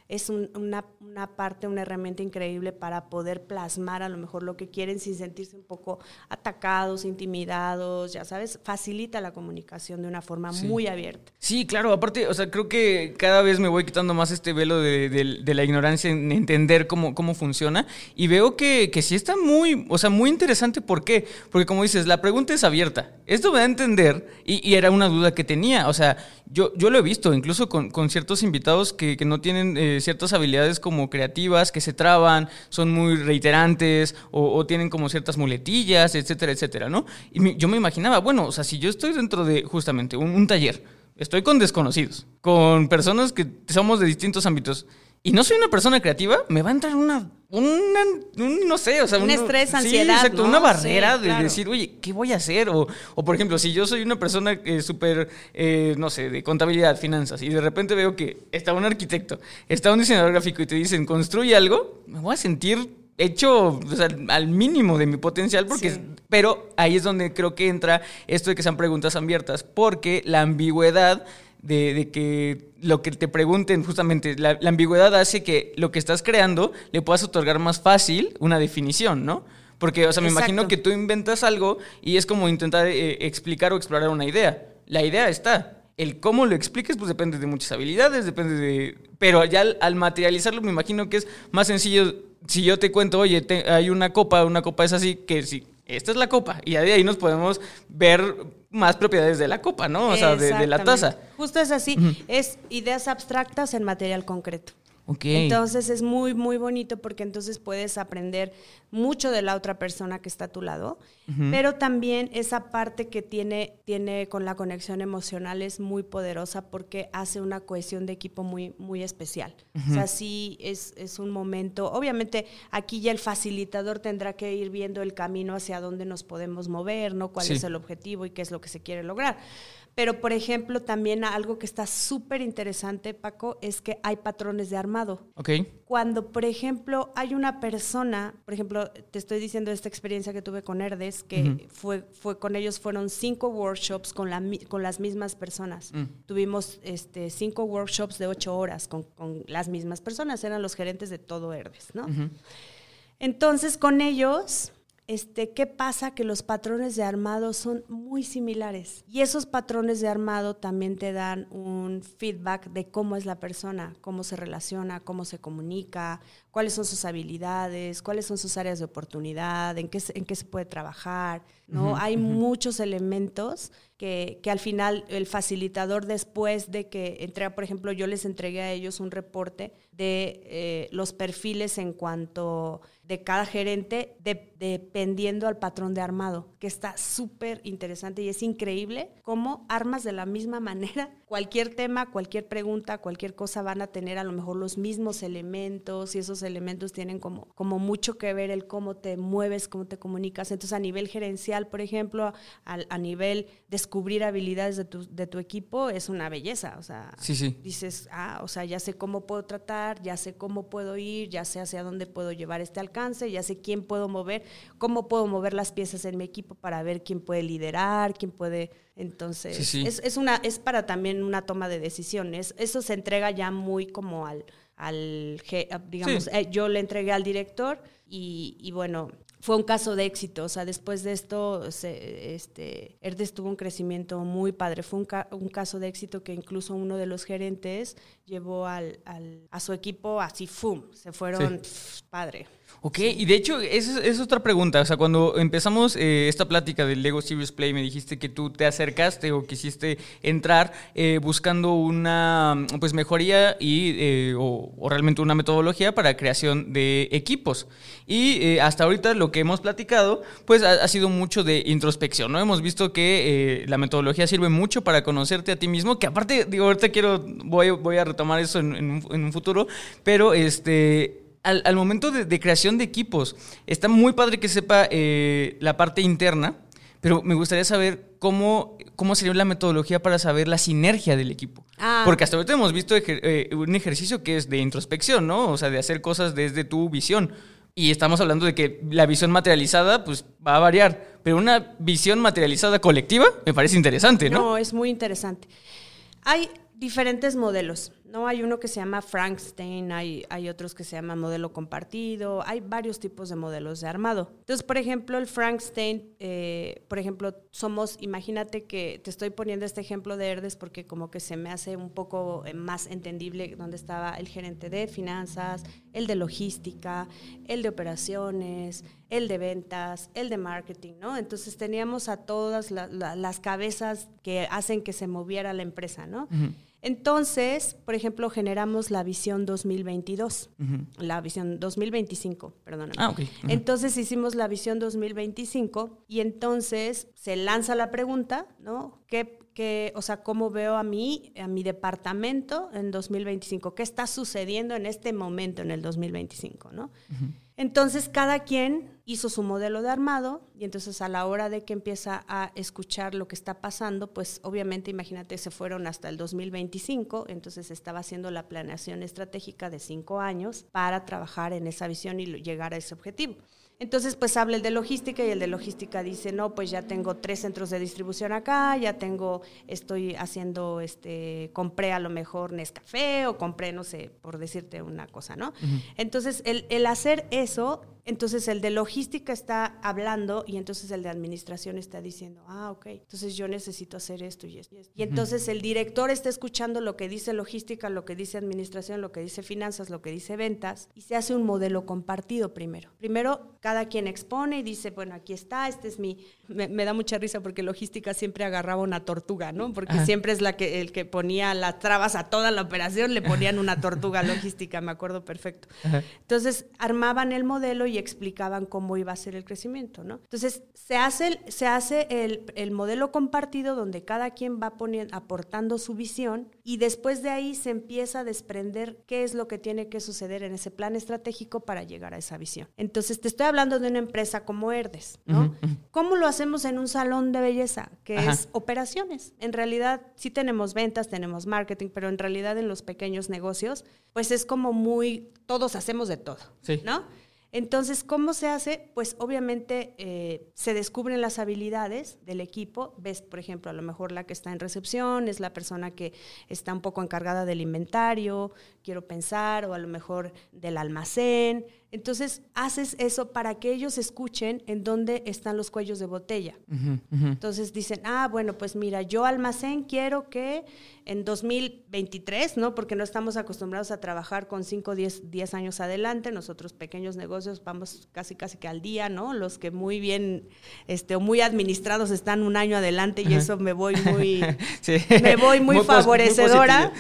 es un- una, una parte, una herramienta increíble para poder plasmar a lo mejor lo que quieren sin sentirse un poco atacados, intimidados, ya sabes, facilita la comunicación de una forma Sí. muy abierta. Sí, claro, aparte, o sea, creo que cada vez me voy quitando más este velo de, de- de la ignorancia en entender cómo, cómo funciona y veo que, que sí está muy, o sea, muy interesante. ¿Por qué? Porque como dices, la pregunta es abierta. Esto me da a entender y, y era una duda que tenía. O sea, yo, yo lo he visto incluso con, con ciertos invitados que, que no tienen eh, ciertas habilidades como creativas, que se traban, son muy reiterantes o, tienen como ciertas muletillas, etcétera, etcétera, ¿no? Y yo me imaginaba, bueno, o sea, si yo estoy dentro de justamente un taller, estoy con desconocidos, con personas que somos de distintos ámbitos. Y no soy una persona creativa, me va a entrar una, una un, no sé, o sea, Un estrés, sí, ansiedad, exacto, ¿no? una barrera Sí, de claro. decir, oye, ¿qué voy a hacer? O, o por ejemplo, si yo soy una persona eh, súper, eh, no sé, de contabilidad, finanzas, y de repente veo que está un arquitecto, está un diseñador gráfico y te dicen, construye algo, me voy a sentir hecho o sea, al mínimo de mi potencial, porque Sí. pero ahí es donde creo que entra esto de que sean preguntas abiertas, porque la ambigüedad de, de que lo que te pregunten, justamente, la, la ambigüedad hace que lo que estás creando le puedas otorgar más fácil una definición, ¿no? Porque, o sea, me Exacto. imagino que tú inventas algo y es como intentar eh, explicar o explorar una idea. La idea está. El cómo lo expliques, pues depende de muchas habilidades, depende de... Pero ya al, al materializarlo, me imagino que es más sencillo si yo te cuento, oye, te- hay una copa, una copa es así, que sí, esta es la copa. Y de ahí nos podemos ver más propiedades de la copa, ¿no? O sea, de, de la taza. Justo es así, es ideas abstractas en material concreto. Entonces es muy, muy bonito porque entonces puedes aprender mucho de la otra persona que está a tu lado, pero también esa parte que tiene, tiene con la conexión emocional es muy poderosa porque hace una cohesión de equipo muy, muy especial. O sea, sí es, es un momento, obviamente aquí ya el facilitador tendrá que ir viendo el camino hacia dónde nos podemos mover, ¿no? Cuál Sí. es el objetivo y qué es lo que se quiere lograr. Pero, por ejemplo, también algo que está súper interesante, Paco, es que hay patrones de armado. Ok. Cuando, por ejemplo, hay una persona, por ejemplo, te estoy diciendo esta experiencia que tuve con Herdes, que fue, fue con ellos fueron cinco workshops con, la, con las mismas personas. Mm. Tuvimos este, cinco workshops de ocho horas con, con las mismas personas, eran los gerentes de todo Herdes, ¿no? Entonces, con ellos, este, ¿qué pasa? Que los patrones de armado son muy similares. Y esos patrones de armado también te dan un feedback de cómo es la persona, cómo se relaciona, cómo se comunica, cuáles son sus habilidades, cuáles son sus áreas de oportunidad, en qué, en qué se puede trabajar. ¿No? Hay muchos elementos que, que al final el facilitador después de que entrega, por ejemplo, yo les entregué a ellos un reporte de eh, los perfiles en cuanto de cada gerente, de- dependiendo al patrón de armado, que está súper interesante y es increíble cómo armas de la misma manera. Cualquier tema, cualquier pregunta, cualquier cosa van a tener a lo mejor los mismos elementos y esos elementos tienen como, como mucho que ver el cómo te mueves, cómo te comunicas. Entonces a nivel gerencial, por ejemplo, al- a, nivel descubrir habilidades de tu, de tu equipo es una belleza. O sea, Sí, sí. dices, ah, o sea, ya sé cómo puedo tratar, ya sé cómo puedo ir, ya sé hacia dónde puedo llevar este alcance, ya sé quién puedo mover, cómo puedo mover las piezas en mi equipo para ver quién puede liderar, quién puede... Entonces, Sí, sí. Es, es una, es para también una toma de decisiones. Eso se entrega ya muy como al, al digamos, Sí. eh, yo le entregué al director y, y bueno, fue un caso de éxito. O sea, después de esto, se, este, Herdes tuvo un crecimiento muy padre. Fue un, un, caso de éxito que incluso uno de los gerentes llevó al, al, a su equipo así, ¡fum! Se fueron, padre. Ok, y de hecho, esa es, otra pregunta. O sea, cuando empezamos eh, esta plática del Lego Serious Play, me dijiste que tú te acercaste o quisiste entrar eh, buscando una pues mejoría y, eh, o, realmente una metodología para creación de equipos. Y hasta ahorita lo que hemos platicado, pues ha, sido mucho de introspección, ¿no? Hemos visto que la metodología sirve mucho para conocerte a ti mismo, que aparte, digo, ahorita quiero, voy, voy a retomar eso en, en, un, en un futuro, pero este al, momento de, creación de equipos, está muy padre que sepa eh, la parte interna, pero me gustaría saber cómo, cómo sería la metodología para saber la sinergia del equipo. Ah. Porque hasta ahorita hemos visto eh, un ejercicio que es de introspección, ¿no? O sea, de hacer cosas desde tu visión. Y estamos hablando de que la visión materializada, pues, va a variar. Pero una visión materializada colectiva me parece interesante, ¿no? No, es muy interesante. Hay diferentes modelos. No hay uno que se llama Frankenstein, hay, hay otros que se llama modelo compartido, hay varios tipos de modelos de armado. Entonces, por ejemplo, el Frankenstein, eh, por ejemplo, somos, imagínate que te estoy poniendo este ejemplo de Herdes porque como que se me hace un poco eh, más entendible donde estaba el gerente de finanzas, el de logística, el de operaciones, el de ventas, el de marketing, ¿no? Entonces teníamos a todas las cabezas que hacen que se moviera la empresa, ¿no? Entonces, por ejemplo, generamos la visión 2022, la visión 2025, perdóname. Ah, ok. Entonces hicimos la visión 2025 y entonces se lanza la pregunta, ¿no? ¿Qué, o sea, cómo veo a mí, a mi departamento en 2025? ¿Qué está sucediendo en este momento en el 2025, no? Entonces, cada quien hizo su modelo de armado y entonces a la hora de que empieza a escuchar lo que está pasando, pues obviamente imagínate, se fueron hasta el 2025, entonces estaba haciendo la planeación estratégica de cinco años para trabajar en esa visión y llegar a ese objetivo. Entonces, pues habla el de logística y el de logística dice, no, pues ya tengo tres centros de distribución acá, ya tengo, estoy haciendo, este, compré a lo mejor Nescafé o compré, no sé, por decirte una cosa, ¿no? Entonces, el, el hacer eso entonces el de logística está hablando y entonces el de administración está diciendo, ah, ok, entonces yo necesito hacer esto y esto. Y, entonces el director está escuchando lo que dice logística, lo que dice administración, lo que dice finanzas, lo que dice ventas y se hace un modelo compartido primero. Primero cada quien expone y dice, bueno, aquí está, este es mi... Me, da mucha risa porque logística siempre agarraba una tortuga, ¿no? Porque siempre es la que, el que ponía las trabas a toda la operación, le ponían una tortuga logística, me acuerdo perfecto. Entonces armaban el modelo y explicaban cómo iba a ser el crecimiento, ¿no? Entonces, se hace, el, se hace el, modelo compartido donde cada quien va poniendo, aportando su visión y después de ahí se empieza a desprender qué es lo que tiene que suceder en ese plan estratégico para llegar a esa visión. Entonces, te estoy hablando de una empresa como Herdes, ¿no? ¿Cómo lo hacemos en un salón de belleza? Que es operaciones. En realidad, sí tenemos ventas, tenemos marketing, pero en realidad en los pequeños negocios, pues es como muy, todos hacemos de todo, ¿no? Entonces, ¿cómo se hace? Pues obviamente eh, se descubren las habilidades del equipo. Ves, por ejemplo, a lo mejor la que está en recepción es la persona que está un poco encargada del inventario, quiero pensar, o a lo mejor del almacén. Entonces, haces eso para que ellos escuchen en dónde están los cuellos de botella. Entonces dicen, ah, bueno, pues mira, yo almacén quiero que en 2023, ¿no? Porque no estamos acostumbrados a trabajar con 5 o 10, años adelante. Nosotros, pequeños negocios, vamos casi, casi que al día, ¿no? Los que muy bien, este, o muy administrados están un año adelante y eso me voy muy, me voy muy, favorecedora.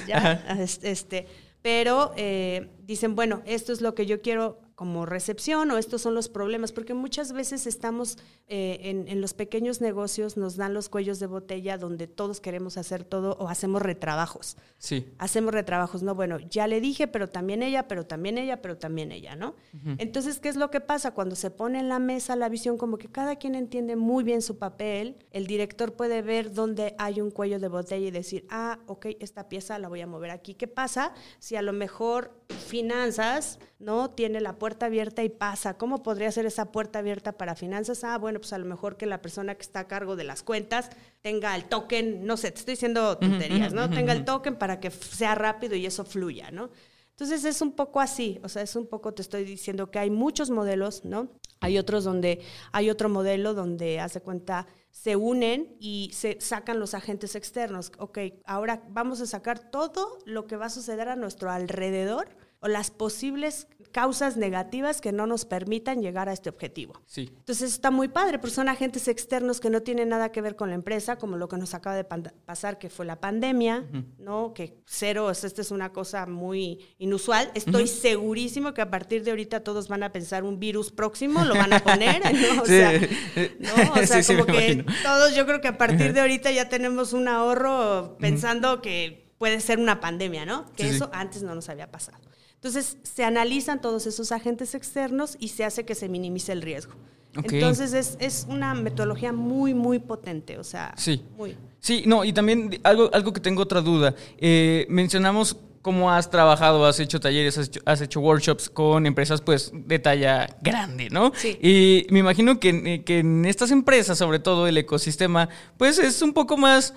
este, pero eh, dicen, bueno, esto es lo que yo quiero como recepción o estos son los problemas, porque muchas veces estamos eh, en, en, los pequeños negocios, nos dan los cuellos de botella donde todos queremos hacer todo o hacemos retrabajos. Sí. Hacemos retrabajos, no, bueno, ya le dije, pero también ella, pero también ella, pero también ella, ¿no? Entonces, ¿qué es lo que pasa? Cuando se pone en la mesa la visión, como que cada quien entiende muy bien su papel, el director puede ver dónde hay un cuello de botella y decir, ah, ok, esta pieza la voy a mover aquí. ¿Qué pasa si a lo mejor finanzas, ¿no? Tiene la puerta abierta y pasa. ¿Cómo podría ser esa puerta abierta para finanzas? Ah, bueno, pues a lo mejor que la persona que está a cargo de las cuentas tenga el token, no sé, te estoy diciendo tonterías, ¿no? Tenga el token para que sea rápido y eso fluya, ¿no? Entonces es un poco así, o sea, es un poco, te estoy diciendo que hay muchos modelos, ¿no? Hay otros donde hay otro modelo donde hace cuenta se unen y se sacan los agentes externos. Ok, ahora vamos a sacar todo lo que va a suceder a nuestro alrededor o las posibles causas negativas que no nos permitan llegar a este objetivo. Sí. Entonces está muy padre, pero son agentes externos que no tienen nada que ver con la empresa, como lo que nos acaba de pasar, que fue la pandemia, ¿no? Que cero, esta es una cosa muy inusual. Estoy segurísimo que a partir de ahorita todos van a pensar un virus próximo, lo van a poner, ¿no? O sea, ¿no? O sea como que todos, yo creo que a partir de ahorita ya tenemos un ahorro pensando que puede ser una pandemia, ¿no? Que eso antes no nos había pasado. Entonces, se analizan todos esos agentes externos y se hace que se minimice el riesgo. Entonces, es, es, una metodología muy, muy potente, o sea, sí. muy... Sí, no, y también algo, algo que tengo otra duda. Eh, mencionamos cómo has trabajado, has hecho talleres, has hecho, workshops con empresas pues de talla grande, ¿no? Sí. Y me imagino que, que, en estas empresas, sobre todo el ecosistema, pues es un poco más,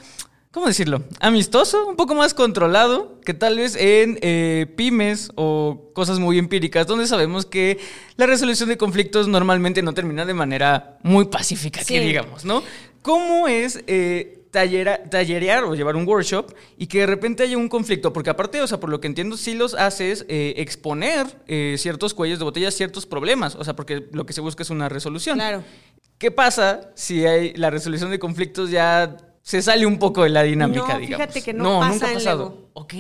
¿cómo decirlo? Amistoso, un poco más controlado que tal vez en eh, pymes o cosas muy empíricas, donde sabemos que la resolución de conflictos normalmente no termina de manera muy pacífica, que digamos, ¿no? ¿Cómo es eh, tallerear o llevar un workshop y que de repente haya un conflicto? Porque aparte, o sea, por lo que entiendo, sí los haces eh, exponer ciertos cuellos de botella, ciertos problemas, o sea, porque lo que se busca es una resolución. Claro. ¿Qué pasa si hay la resolución de conflictos ya se sale un poco de la dinámica, no, digamos. Fíjate que no, pasa nunca ha pasado. Ok.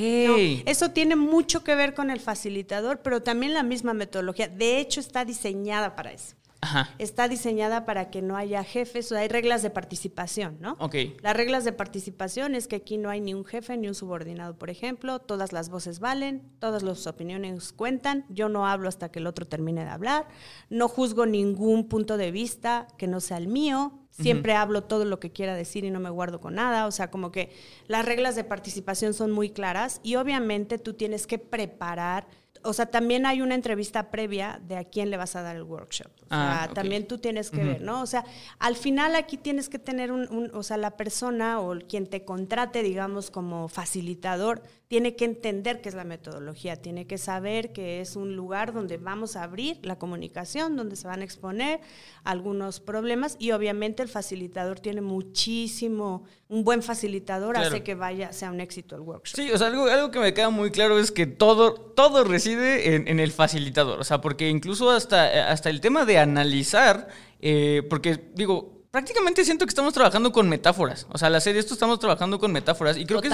eso tiene mucho que ver con el facilitador, pero también la misma metodología. De hecho, está diseñada para eso. Ajá. Está diseñada para que no haya jefes, o hay reglas de participación, ¿no? Ok. Las reglas de participación es que aquí no hay ni un jefe ni un subordinado, por ejemplo, todas las voces valen, todas las opiniones cuentan, yo no hablo hasta que el otro termine de hablar, no juzgo ningún punto de vista que no sea el mío, Siempre hablo todo lo que quiera decir y no me guardo con nada. O sea, como que las reglas de participación son muy claras y obviamente tú tienes que preparar o sea, también hay una entrevista previa de a quién le vas a dar el workshop. O sea, ah, también tú tienes que ver, ¿no? O sea, al final aquí tienes que tener un, o sea, la persona o quien te contrate, digamos, como facilitador, tiene que entender qué es la metodología, tiene que saber que es un lugar donde vamos a abrir la comunicación, donde se van a exponer algunos problemas y obviamente el facilitador tiene muchísimo, un buen facilitador hace que vaya, sea un éxito el workshop. Sí, o sea, algo, algo que me queda muy claro es que todo, todo recibe en, el facilitador. O sea, porque incluso hasta, hasta el tema de analizar, eh, porque digo, prácticamente siento que estamos trabajando con metáforas. O sea, al hacer esto estamos trabajando con metáforas. Y creo que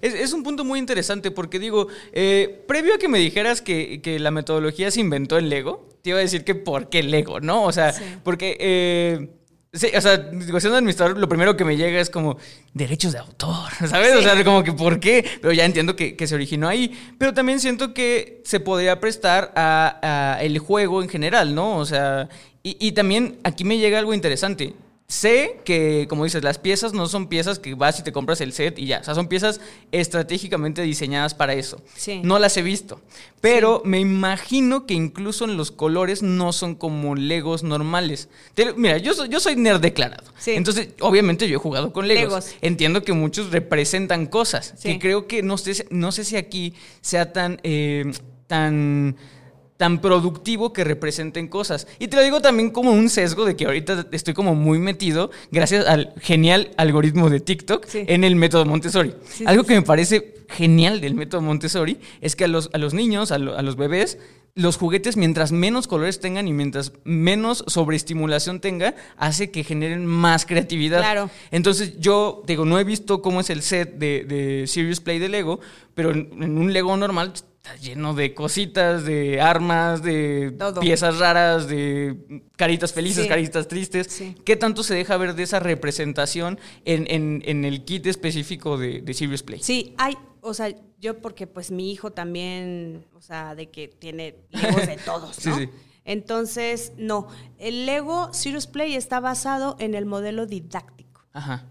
es, es, un punto muy interesante porque digo, eh, previo a que me dijeras que, que, la metodología se inventó en Lego, te iba a decir que por qué Lego, ¿no? O sea, porque... Eh, Sí, o sea, siendo administrador, lo primero que me llega es como derechos de autor, ¿sabes? O sea, como que ¿por qué? Pero ya entiendo que, se originó ahí. Pero también siento que se podría prestar a, el juego en general, ¿no? O sea, y, y también aquí me llega algo interesante. Sé que, como dices, las piezas no son piezas que vas y te compras el set y ya. O sea, son piezas estratégicamente diseñadas para eso. Sí. No las he visto. Pero me imagino que incluso en los colores no son como Legos normales. mira, yo soy, yo soy nerd declarado. Sí. Entonces, obviamente yo he jugado con Legos. Entiendo que muchos representan cosas. Sí. Que creo que no sé, no sé si aquí sea tan... Eh, tan tan productivo que representen cosas. Y te lo digo también como un sesgo de que ahorita estoy como muy metido, gracias al genial algoritmo de TikTok, en el método Montessori. Algo que me parece genial del método Montessori es que a los, a los niños, a, los bebés, los juguetes, mientras menos colores tengan y mientras menos sobreestimulación tenga, hace que generen más creatividad. Claro. Entonces, yo digo, no he visto cómo es el set de, de Serious Play de Lego, pero en un Lego normal está lleno de cositas, de armas, de piezas raras, de caritas felices, caritas tristes. ¿Qué tanto se deja ver de esa representación en, el kit específico de, de, Serious Play? Sí, hay, o sea, yo porque pues mi hijo también, o sea, de que tiene legos de todos, ¿no? sí. Entonces, no, el Lego Serious Play está basado en el modelo didáctico.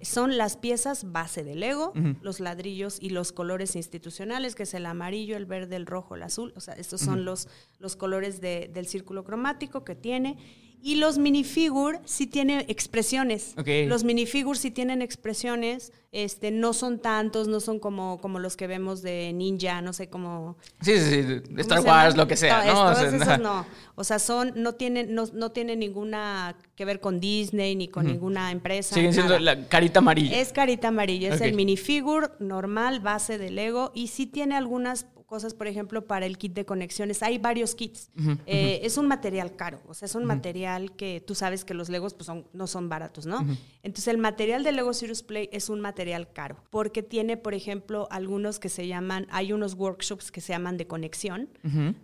Son las piezas base del Lego, los ladrillos y los colores institucionales, que es el amarillo, el verde, el rojo, el azul. O sea, estos son los, los colores del círculo cromático que tiene. Y los minifigures sí tienen expresiones. Los minifigures sí tienen expresiones. Este, no son tantos, no son como, como los que vemos de Ninja, no sé cómo. Sí, sí, sí, de ¿cómo Star Wars, lo que sea, No, ¿no? O sea, esas no. O sea, son, no tienen, no, no tienen ninguna que ver con Disney ni con ninguna empresa. Siguen siendo la carita amarilla. Es carita amarilla, es el minifigure normal, base de Lego, y sí tiene algunas cosas, por ejemplo, para el kit de conexiones. Hay varios kits. Eh, Es un material caro, o sea, es un material que tú sabes que los Legos pues, son, no son baratos, ¿no? Entonces, el material de Lego Serious Play es un material caro, porque tiene, por ejemplo, algunos que se llaman, hay unos workshops que se llaman de conexión,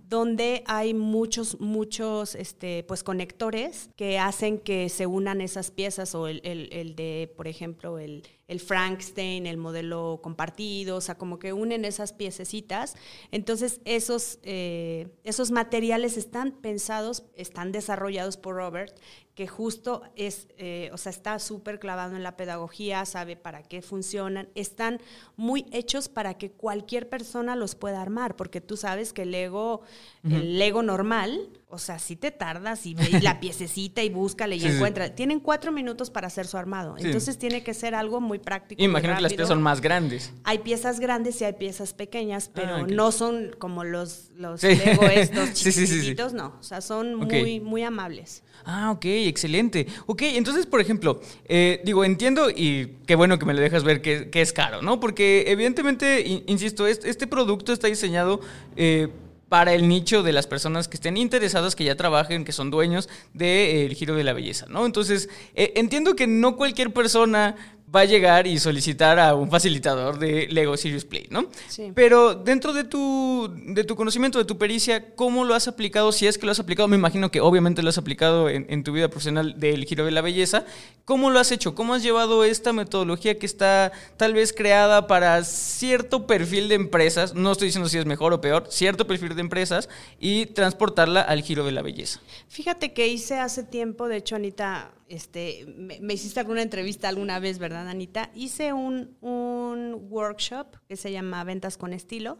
donde hay muchos, muchos, este, pues, conectores que hacen que se unan esas piezas o el, el- el de, por ejemplo, el, el Frankenstein, el modelo compartido, o sea, como que unen esas piececitas. Entonces, esos, eh, esos materiales están pensados, están desarrollados por Robert, que justo es, eh, o sea, está súper clavado en la pedagogía, sabe para qué funcionan, están muy hechos para que cualquier persona los pueda armar, porque tú sabes que el Lego, el Lego normal, o sea, si te tardas y la piececita y búscale y Sí, sí. encuentra. Tienen cuatro minutos para hacer su armado. Sí. Entonces tiene que ser algo muy práctico. muy Imagino que las piezas son más grandes. Hay piezas grandes y hay piezas pequeñas, pero Ah, ok. no son como los, los. Lego estos chiquititos, no. O sea, son muy, muy amables. Ah, ok, excelente. Ok, entonces, por ejemplo, eh, digo, entiendo y qué bueno que me lo dejas ver que, que es caro, ¿no? Porque evidentemente, in- insisto, este, este producto está diseñado eh, para el nicho de las personas que estén interesadas, que ya trabajen, que son dueños del giro de la belleza, ¿no? Entonces, eh, entiendo que no cualquier persona va a llegar y solicitar a un facilitador de Lego Serious Play, ¿no? Sí. Pero dentro de tu, de tu conocimiento, de tu pericia, ¿cómo lo has aplicado? Si es que lo has aplicado, me imagino que obviamente lo has aplicado en, en tu vida profesional del giro de la belleza. ¿Cómo lo has hecho? ¿Cómo has llevado esta metodología que está tal vez creada para cierto perfil de empresas? No estoy diciendo si es mejor o peor, cierto perfil de empresas y transportarla al giro de la belleza. Fíjate que hice hace tiempo, de hecho, Anita, este, me, me hiciste alguna entrevista alguna vez, ¿verdad, Anita? Hice un, un workshop que se llama Ventas con Estilo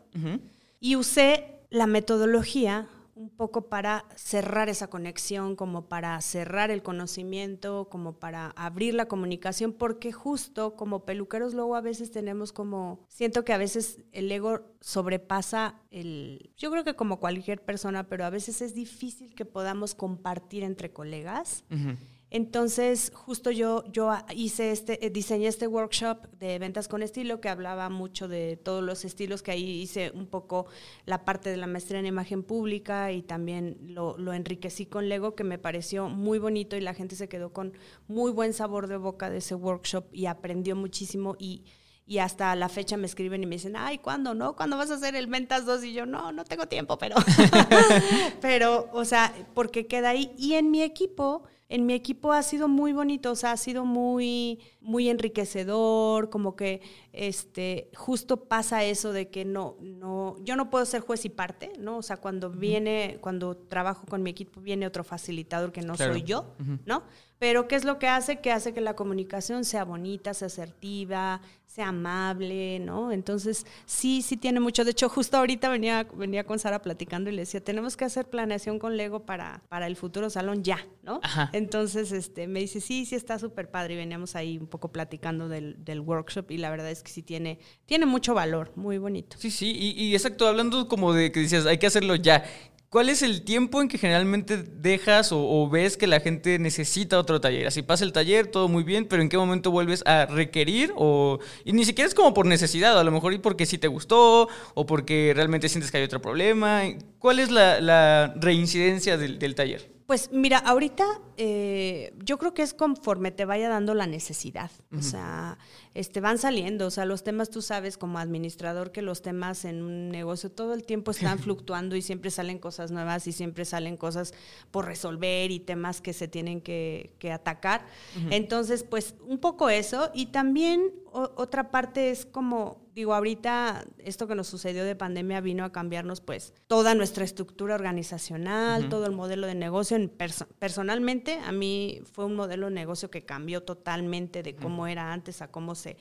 y usé la metodología un poco para cerrar esa conexión, como para cerrar el conocimiento, como para abrir la comunicación, porque justo como peluqueros luego a veces tenemos como, siento que a veces el ego sobrepasa el, yo creo que como cualquier persona, pero a veces es difícil que podamos compartir entre colegas. Entonces, justo yo, yo hice este, eh, diseñé este workshop de ventas con estilo que hablaba mucho de todos los estilos, que ahí hice un poco la parte de la maestría en imagen pública y también lo, lo enriquecí con Lego, que me pareció muy bonito y la gente se quedó con muy buen sabor de boca de ese workshop y aprendió muchísimo y, y hasta la fecha me escriben y me dicen, ay, ¿cuándo no? ¿Cuándo vas a hacer el Ventas 2? Y yo, no, no tengo tiempo, pero, pero, o sea, porque queda ahí. Y en mi equipo, en mi equipo ha sido muy bonito, o sea, ha sido muy, muy enriquecedor, como que este, justo pasa eso de que no, no, yo no puedo ser juez y parte, ¿no? O sea, cuando viene, cuando trabajo con mi equipo, viene otro facilitador que no Claro. soy yo, ¿no? Pero ¿qué es lo que hace? Que hace que la comunicación sea bonita, sea asertiva, sea amable, ¿no? Entonces, sí, sí tiene mucho. De hecho, justo ahorita venía, venía con Sara platicando y le decía, tenemos que hacer planeación con Lego para, para el futuro salón ya, ¿no? Ajá. Entonces, este, me dice, sí, sí está súper padre. Y veníamos ahí un poco platicando del, del workshop y la verdad es que sí tiene, tiene mucho valor, muy bonito. Sí, sí, y, y exacto, hablando como de que decías, hay que hacerlo ya. ¿Cuál es el tiempo en que generalmente dejas o, ves que la gente necesita otro taller? Así pasa el taller, todo muy bien, pero ¿en qué momento vuelves a requerir? O, y ni siquiera es como por necesidad, a lo mejor y porque sí te gustó o porque realmente sientes que hay otro problema. ¿Cuál es la, la reincidencia del, del taller? Pues mira, ahorita eh, yo creo que es conforme te vaya dando la necesidad. O sea, este, van saliendo. O sea, los temas, tú sabes como administrador que los temas en un negocio todo el tiempo están fluctuando y siempre salen cosas nuevas y siempre salen cosas por resolver y temas que se tienen que, que atacar. Entonces, pues un poco eso. Y también o- otra parte es como, digo, ahorita esto que nos sucedió de pandemia vino a cambiarnos pues toda nuestra estructura organizacional, todo el modelo de negocio. En perso- personalmente, a mí fue un modelo de negocio que cambió totalmente de cómo era antes a cómo se,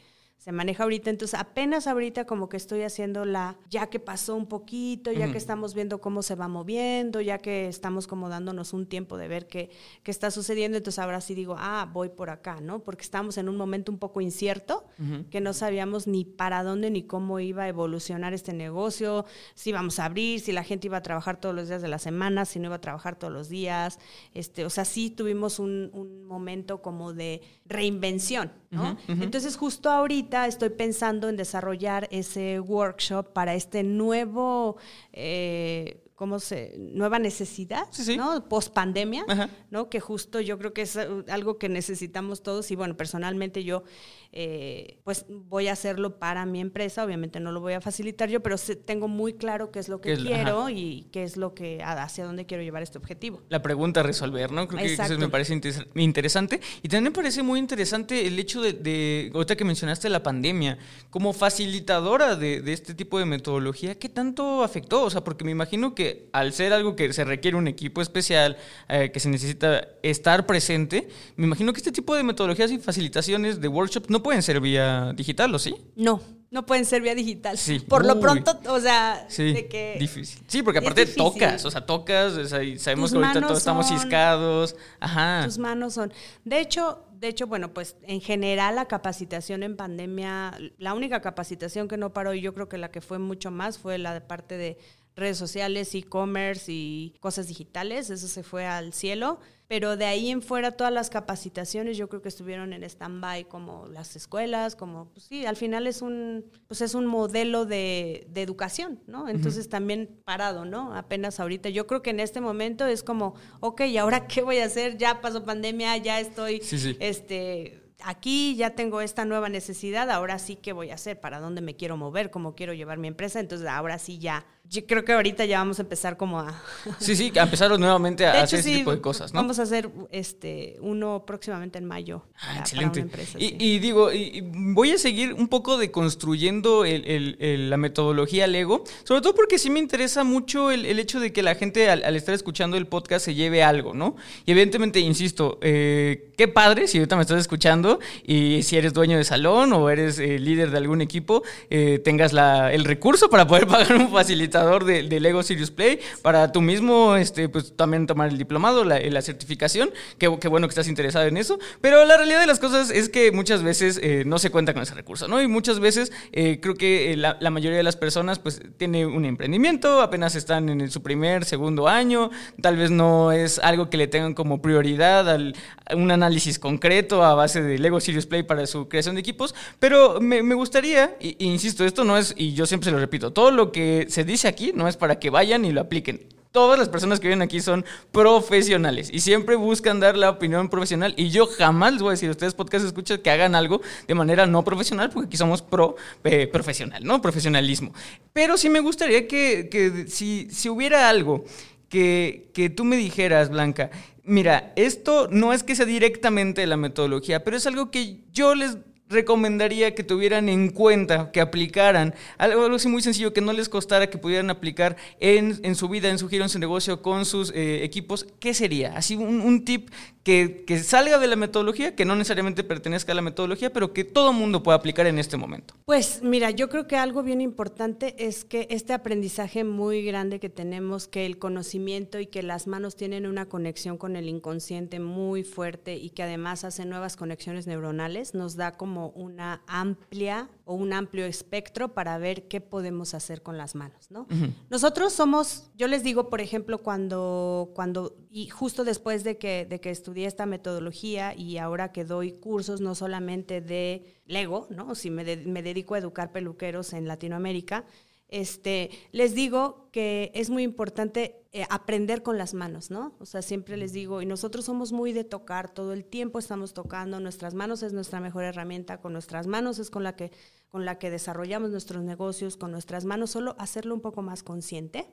se maneja ahorita. Entonces, apenas ahorita como que estoy haciendo la, ya que pasó un poquito, ya que estamos viendo cómo se va moviendo, ya que estamos como dándonos un tiempo de ver qué, qué está sucediendo. Entonces, ahora sí digo, ah, voy por acá, ¿no? Porque estamos en un momento un poco incierto, que no sabíamos ni para dónde ni cómo iba a evolucionar este negocio, si íbamos a abrir, si la gente iba a trabajar todos los días de la semana, si no iba a trabajar todos los días. Este, o sea, sí tuvimos un, un momento como de reinvención, ¿no? Entonces, justo ahorita estoy pensando en desarrollar ese workshop para este nuevo eh, ¿cómo se, nueva necesidad, ¿no? Post pandemia, ¿no? Que justo yo creo que es uh, algo que necesitamos todos y bueno, personalmente yo eh, pues voy a hacerlo para mi empresa, obviamente no lo voy a facilitar yo, pero tengo muy claro qué es lo que quiero y qué es lo que, hacia dónde quiero llevar este objetivo. La pregunta a resolver, ¿no? Creo que eso me parece interesante. Y también me parece muy interesante el hecho de, de ahorita que mencionaste la pandemia, como facilitadora de, de este tipo de metodología, ¿qué tanto afectó? O sea, porque me imagino que al ser algo que se requiere un equipo especial, eh, que se necesita estar presente, me imagino que este tipo de metodologías y facilitaciones de workshops no pueden ser vía digital, ¿o sí? No, no pueden ser vía digital. Sí. Por lo pronto, o sea, sí, de que. Difícil. Sí, porque aparte tocas, o sea, tocas, sabemos que ahorita todos estamos ciscados. Ajá. Tus manos son. De hecho, de hecho, bueno, pues en general la capacitación en pandemia, la única capacitación que no paró, y yo creo que la que fue mucho más, fue la de parte de redes sociales, e-commerce y cosas digitales, eso se fue al cielo, pero de ahí en fuera todas las capacitaciones yo creo que estuvieron en stand-by como las escuelas, como, pues sí, al final es un, pues es un modelo de, de educación, ¿no? Entonces también parado, ¿no? Apenas ahorita, yo creo que en este momento es como, ok, ¿y ahora qué voy a hacer? Ya pasó pandemia, ya estoy, este aquí ya tengo esta nueva necesidad, ahora sí qué voy a hacer, para dónde me quiero mover, cómo quiero llevar mi empresa, entonces ahora sí ya yo creo que ahorita ya vamos a empezar como a... Sí, sí, a empezar nuevamente a hacer ese tipo de cosas, ¿no? Vamos a hacer este uno próximamente en mayo. Ah, excelente. y, digo, y, voy a seguir un poco deconstruyendo el, la metodología Lego, sobre todo porque sí me interesa mucho el, hecho de que la gente al, estar escuchando el podcast se lleve algo, ¿no? Y evidentemente, insisto, eh, qué padre si ahorita me estás escuchando y si eres dueño de salón o eres eh, líder de algún equipo, eh, tengas la, el recurso para poder pagar un facilitador de, Lego Serious Play para tú mismo este, pues, también tomar el diplomado, la, la certificación. Qué, bueno que estás interesado en eso. Pero la realidad de las cosas es que muchas veces eh, no se cuenta con ese recurso, ¿no? Y muchas veces eh, creo que eh, la, mayoría de las personas pues tiene un emprendimiento, apenas están en su primer, segundo año, tal vez no es algo que le tengan como prioridad al, un análisis concreto a base de Lego Serious Play para su creación de equipos, pero me, gustaría, e, insisto, esto no es, y yo siempre se lo repito, todo lo que se dice aquí no es para que vayan y lo apliquen. Todas las personas que vienen aquí son profesionales y siempre buscan dar la opinión profesional. Y yo jamás les voy a decir a ustedes, podcast escuchan, que hagan algo de manera no profesional, porque aquí somos pro eh, profesional, ¿no? Profesionalismo. Pero sí me gustaría que, si, si hubiera algo que, que tú me dijeras, Blanca, mira, esto no es que sea directamente la metodología, pero es algo que yo les recomendaría que tuvieran en cuenta, que aplicaran algo, así muy sencillo, que no les costara que pudieran aplicar en, su vida, en su giro, en su negocio, con sus eh, equipos, ¿qué sería? Así un, tip que, que, salga de la metodología, que no necesariamente pertenezca a la metodología, pero que todo mundo pueda aplicar en este momento. Pues mira, yo creo que algo bien importante es que este aprendizaje muy grande que tenemos, que el conocimiento y que las manos tienen una conexión con el inconsciente muy fuerte y que además hace nuevas conexiones neuronales, nos da como una amplia o un amplio espectro para ver qué podemos hacer con las manos, ¿no? Nosotros somos, yo les digo, por ejemplo, cuando, cuando, y justo después de que, de que estudié esta metodología y ahora que doy cursos no solamente de Lego, ¿no? Si me, me dedico a educar peluqueros en Latinoamérica, este, les digo que es muy importante eh, aprender con las manos, ¿no? O sea, siempre les digo, y nosotros somos muy de tocar, todo el tiempo estamos tocando, nuestras manos es nuestra mejor herramienta, con nuestras manos es con la que, con la que desarrollamos nuestros negocios, con nuestras manos, solo hacerlo un poco más consciente,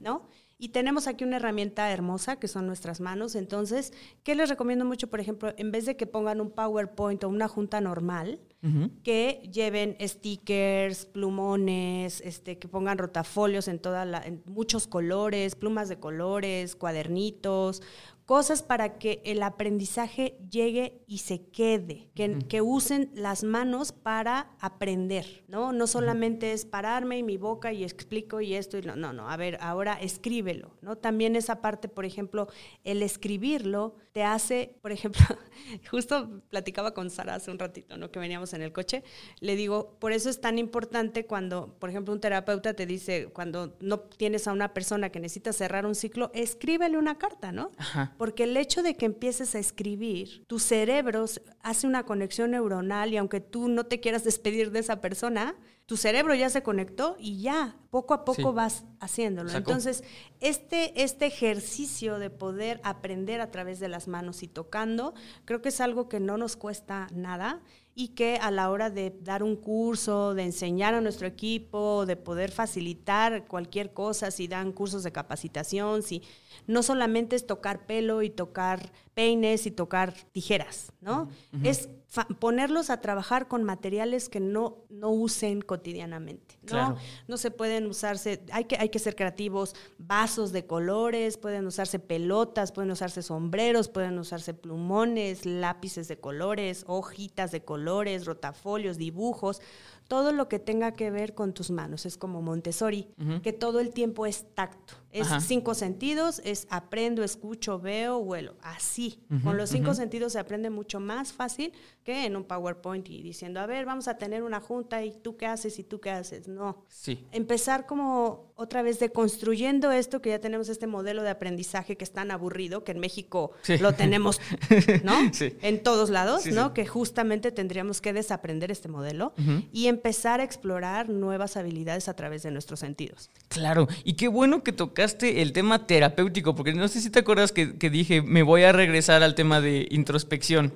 ¿no? Y tenemos aquí una herramienta hermosa que son nuestras manos. Entonces, ¿qué les recomiendo mucho? Por ejemplo, en vez de que pongan un PowerPoint o una junta normal, que lleven stickers, plumones, este, que pongan rotafolios en, toda la, en muchos colores, plumas de colores, cuadernitos, cosas para que el aprendizaje llegue y se quede, que, que usen las manos para aprender, ¿no? No solamente es pararme y mi boca y explico y esto y no, no, no, a ver, ahora escríbelo, ¿no? También esa parte, por ejemplo, el escribirlo te hace, por ejemplo, justo platicaba con Sara hace un ratito, ¿no? Que veníamos en el coche, le digo, por eso es tan importante cuando, por ejemplo, un terapeuta te dice, cuando no tienes a una persona que necesita cerrar un ciclo, escríbele una carta, ¿no? Ajá. Porque el hecho de que empieces a escribir, tu cerebro hace una conexión neuronal y aunque tú no te quieras despedir de esa persona, tu cerebro ya se conectó y ya, poco a poco Sí. vas haciéndolo. Sacó. Entonces, este, este ejercicio de poder aprender a través de las manos y tocando, creo que es algo que no nos cuesta nada y que a la hora de dar un curso, de enseñar a nuestro equipo, de poder facilitar cualquier cosa, si dan cursos de capacitación, si no solamente es tocar pelo y tocar peines y tocar tijeras, ¿no? Es ponerlos a trabajar con materiales que no, no usen cotidianamente, ¿no? Claro. No se pueden usarse, hay que, hay que ser creativos, vasos de colores, pueden usarse pelotas, pueden usarse sombreros, pueden usarse plumones, lápices de colores, hojitas de colores, rotafolios, dibujos, todo lo que tenga que ver con tus manos. Es como Montessori, que todo el tiempo es tacto. Es Ajá. cinco sentidos, es aprendo, escucho, veo, huelo. Así. Con los cinco sentidos se aprende mucho más fácil que en un PowerPoint y diciendo, a ver, vamos a tener una junta y tú qué haces y tú qué haces. No Sí. empezar como otra vez deconstruyendo esto que ya tenemos este modelo de aprendizaje que es tan aburrido que en México Sí. lo tenemos, ¿no? Sí. En todos lados, Sí, ¿no? Que justamente tendríamos que desaprender este modelo y empezar a explorar nuevas habilidades a través de nuestros sentidos. Claro, y qué bueno que tocaste el tema terapéutico, porque no sé si te acuerdas que, que dije, me voy a regresar al tema de introspección.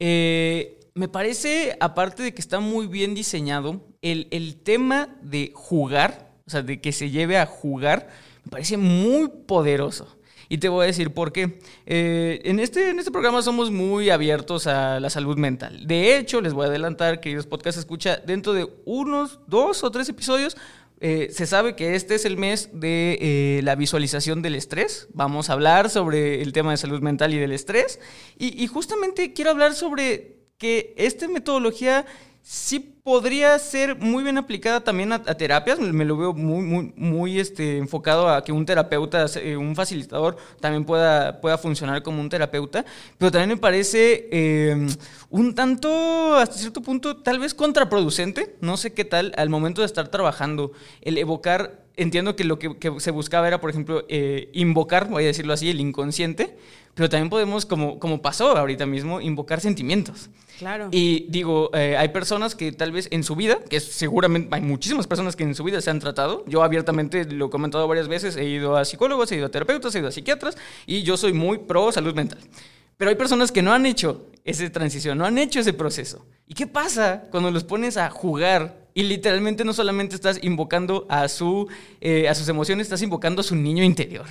Eh, me parece, aparte de que está muy bien diseñado, el, el tema de jugar, o sea, de que se lleve a jugar, me parece muy poderoso. Y te voy a decir por qué. Eh, en, este, en este programa somos muy abiertos a la salud mental. De hecho, les voy a adelantar, queridos podcast escucha, dentro de unos dos o tres episodios eh, se sabe que este es el mes de eh, la visualización del estrés. Vamos a hablar sobre el tema de salud mental y del estrés. Y, y justamente quiero hablar sobre que esta metodología sí podría ser muy bien aplicada también a, a terapias. Me, me lo veo muy, muy, muy este, enfocado a que un terapeuta, eh, un facilitador, también pueda, pueda funcionar como un terapeuta. Pero también me parece eh, un tanto, hasta cierto punto, tal vez contraproducente. No sé qué tal al momento de estar trabajando, el evocar. Entiendo que lo que, que se buscaba era, por ejemplo, eh, invocar, voy a decirlo así, el inconsciente, pero también podemos, como, como pasó ahorita mismo, invocar sentimientos. Claro. Y digo, eh, hay personas que tal vez en su vida, que seguramente hay muchísimas personas que en su vida se han tratado. Yo abiertamente lo he comentado varias veces, he ido a psicólogos, he ido a terapeutas, he ido a psiquiatras y yo soy muy pro salud mental. Pero hay personas que no han hecho esa transición, no han hecho ese proceso. ¿Y qué pasa cuando los pones a jugar y literalmente no solamente estás invocando a, su, eh, a sus emociones, estás invocando a su niño interior?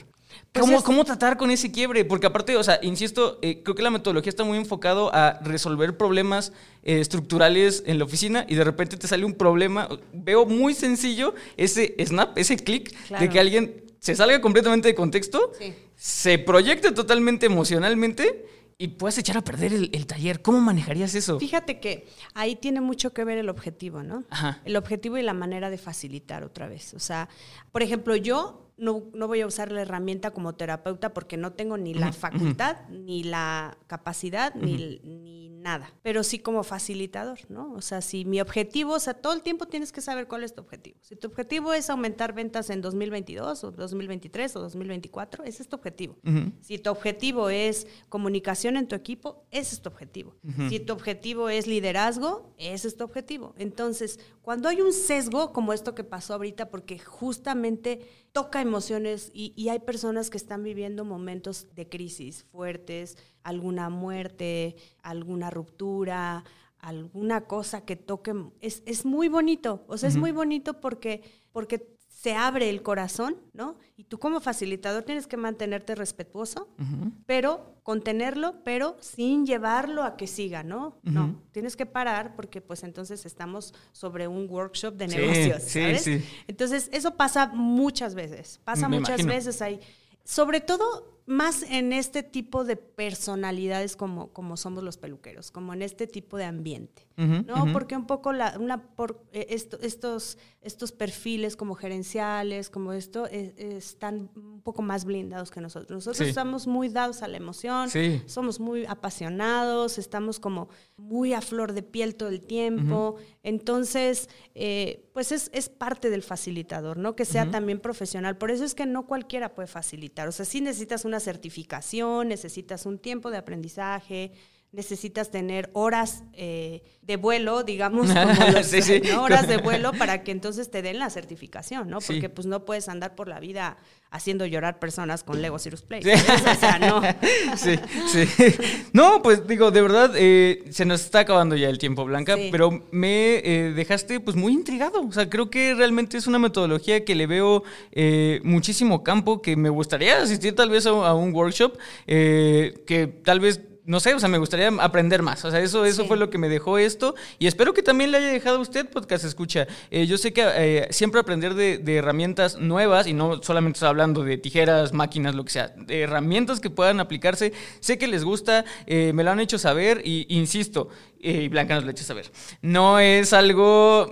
Pues ¿Cómo, es- ¿Cómo tratar con ese quiebre? Porque aparte, o sea, insisto, eh, creo que la metodología está muy enfocado a resolver problemas eh, estructurales en la oficina y de repente te sale un problema. Veo muy sencillo ese snap, ese clic de que alguien se salga completamente de contexto, Sí. se proyecte totalmente emocionalmente y puedas echar a perder el, el taller. ¿Cómo manejarías eso? Fíjate que ahí tiene mucho que ver el objetivo, ¿no? Ajá. El objetivo y la manera de facilitar otra vez. O sea, por ejemplo, yo no, no voy a usar la herramienta como terapeuta porque no tengo ni la facultad, ni la capacidad, ni, ni nada. Pero sí como facilitador, ¿no? O sea, si mi objetivo, o sea, todo el tiempo tienes que saber cuál es tu objetivo. Si tu objetivo es aumentar ventas en 2022 o 2023 o 2024, ese es tu objetivo. Si tu objetivo es comunicación en tu equipo, ese es tu objetivo. Si tu objetivo es liderazgo, ese es tu objetivo. Entonces, cuando hay un sesgo como esto que pasó ahorita, porque justamente toca emociones y, y hay personas que están viviendo momentos de crisis fuertes, alguna muerte, alguna ruptura, alguna cosa que toque, es, es muy bonito. O sea, es muy bonito porque, porque se abre el corazón, ¿no? Y tú como facilitador tienes que mantenerte respetuoso, pero contenerlo, pero sin llevarlo a que siga, ¿no? No, tienes que parar porque pues entonces estamos sobre un workshop de Sí, negocios, sí, ¿sabes? sí. Entonces, eso pasa muchas veces, pasa Me muchas imagino. veces ahí. Sobre todo más en este tipo de personalidades como, como somos los peluqueros, como en este tipo de ambiente. ¿no? Porque un poco la, una, por, eh, estos, estos perfiles como gerenciales, como esto, eh, están un poco más blindados que nosotros. Nosotros estamos muy dados a la emoción, somos muy apasionados, estamos como muy a flor de piel todo el tiempo. Entonces, eh, pues es, es, parte del facilitador, ¿no? Que sea también profesional. Por eso es que no cualquiera puede facilitar. O sea, sí necesitas una certificación, necesitas un tiempo de aprendizaje, necesitas tener horas eh, de vuelo, digamos, como horas de vuelo para que entonces te den la certificación, ¿no? Porque pues no puedes andar por la vida haciendo llorar personas con Lego Cirrus Play. O sea, no. Sí, sí. No, pues digo, de verdad, eh, se nos está acabando ya el tiempo, Blanca, pero me eh, dejaste pues muy intrigado. O sea, creo que realmente es una metodología que le veo muchísimo campo, que me gustaría asistir tal vez a, a un workshop, que tal vez no sé, o sea, me gustaría aprender más. O sea, eso, eso fue lo que me dejó esto. Y espero que también le haya dejado a usted podcast escucha. Eh, yo sé que eh, siempre aprender de, herramientas nuevas, y no solamente estoy hablando de tijeras, máquinas, lo que sea, de herramientas que puedan aplicarse. Sé que les gusta, eh, me lo han hecho saber, y insisto, y Blanca nos lo ha hecho saber. No es algo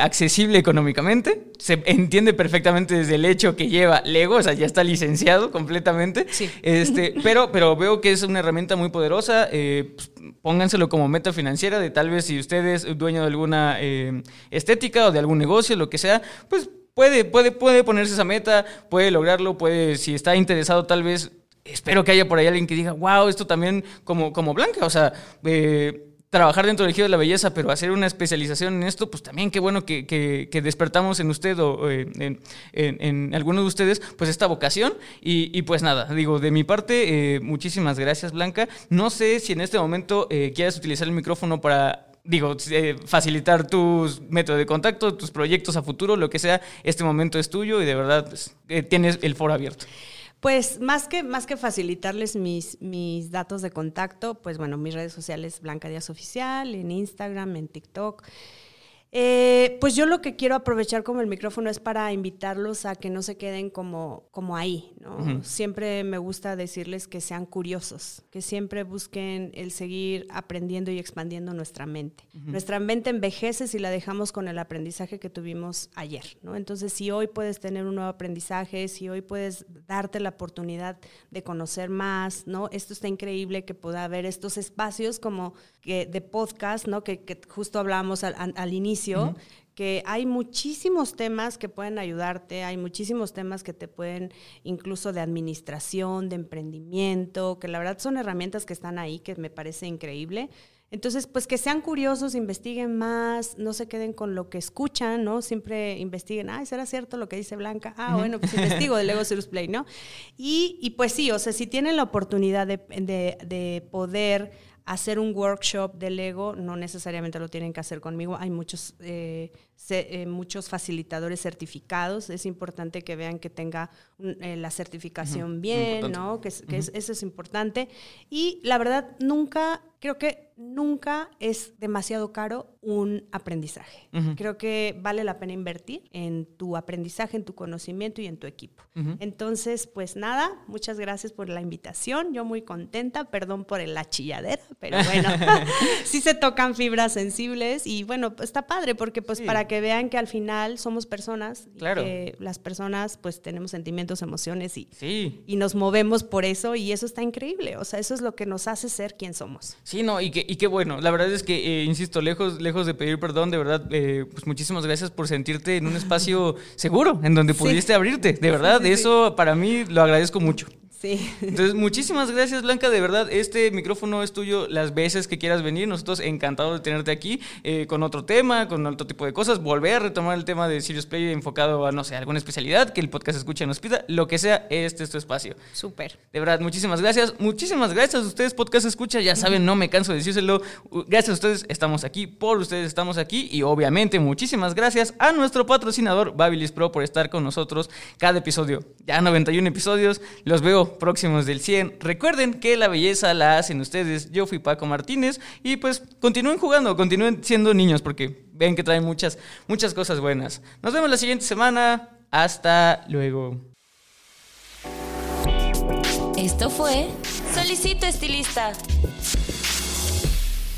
accesible económicamente. Se entiende perfectamente desde el hecho que lleva Lego, o sea, ya está licenciado completamente. Sí. Este, pero, pero veo que es una herramienta muy poderosa eh, pues, pónganselo como meta financiera de tal vez si usted es dueño de alguna eh, estética o de algún negocio, lo que sea, pues puede, puede, puede ponerse esa meta, puede lograrlo, puede, si está interesado tal vez, espero que haya por ahí alguien que diga, wow, esto también como, como Blanca, o sea, eh, trabajar dentro del giro de la belleza, pero hacer una especialización en esto, pues también qué bueno que, despertamos en usted o eh, en, en, alguno de ustedes, pues esta vocación. Y, pues nada, digo, de mi parte, eh, muchísimas gracias, Blanca. No sé si en este momento eh, quieras utilizar el micrófono para digo, facilitar tus métodos de contacto, tus proyectos a futuro, lo que sea, este momento es tuyo y de verdad pues, tienes el foro abierto. Pues más que, más que facilitarles mis, mis datos de contacto, pues bueno, mis redes sociales Blanca Díaz Oficial, en Instagram, en TikTok. Eh, pues yo lo que quiero aprovechar como el micrófono es para invitarlos a que no se queden como, como ahí, ¿no? Siempre me gusta decirles que sean curiosos, que siempre busquen el seguir aprendiendo y expandiendo nuestra mente. Nuestra mente envejece si la dejamos con el aprendizaje que tuvimos ayer, ¿no? Entonces, si hoy puedes tener un nuevo aprendizaje, si hoy puedes darte la oportunidad de conocer más, ¿no? Esto está increíble que pueda haber estos espacios como que, de podcast, ¿no? Que, justo hablábamos al inicio que hay muchísimos temas que pueden ayudarte, hay muchísimos temas que te pueden incluso de administración, de emprendimiento, que la verdad son herramientas que están ahí, que me parece increíble. Entonces, pues que sean curiosos, investiguen más, no se queden con lo que escuchan, ¿no? Siempre investiguen, ay, ¿será cierto lo que dice Blanca? Ah, bueno, pues investigo de Lego Serious Play, ¿no? Y, y, pues sí, o sea, si tienen la oportunidad de, de, de poder hacer un workshop de Lego, no necesariamente lo tienen que hacer conmigo. Hay muchos, eh, eh, muchos facilitadores certificados. Es importante que vean que tenga eh, la certificación bien, ¿no? Que, eso es importante. Y la verdad, nunca, creo que nunca es demasiado caro un aprendizaje. Creo que vale la pena invertir en tu aprendizaje, en tu conocimiento y en tu equipo. Entonces, pues nada, muchas gracias por la invitación. Yo muy contenta, perdón por la chilladera, pero bueno, sí se tocan fibras sensibles y bueno, pues está padre porque pues para que vean que al final somos personas, claro. que las personas pues tenemos sentimientos, emociones y, y nos movemos por eso y eso está increíble. O sea, eso es lo que nos hace ser quien somos. Sí, no, y que, y qué bueno. La verdad es que, eh, insisto, lejos, lejos de pedir perdón, de verdad, eh, pues muchísimas gracias por sentirte en un espacio seguro, en donde pudiste abrirte. De verdad, eso para mí lo agradezco mucho. Sí. Entonces, muchísimas gracias, Blanca. De verdad, este micrófono es tuyo las veces que quieras venir. Nosotros encantados de tenerte aquí eh, con otro tema, con otro tipo de cosas. Volver a retomar el tema de Sirius Play enfocado a, no sé, alguna especialidad que el podcast escuche nos pida. Lo que sea, este es tu espacio. Súper. De verdad, muchísimas gracias. Muchísimas gracias a ustedes, podcast escucha. Ya saben, me canso de decírselo. Gracias a ustedes, estamos aquí. Por ustedes, estamos aquí. Y obviamente, muchísimas gracias a nuestro patrocinador, Babilis Pro, por estar con nosotros cada episodio. Ya 91 episodios. Los veo próximos del 100. Recuerden que la belleza la hacen ustedes. Yo fui Paco Martínez y pues continúen jugando, continúen siendo niños porque ven que traen muchas, muchas cosas buenas. Nos vemos la siguiente semana. Hasta luego. Esto fue Solicito Estilista,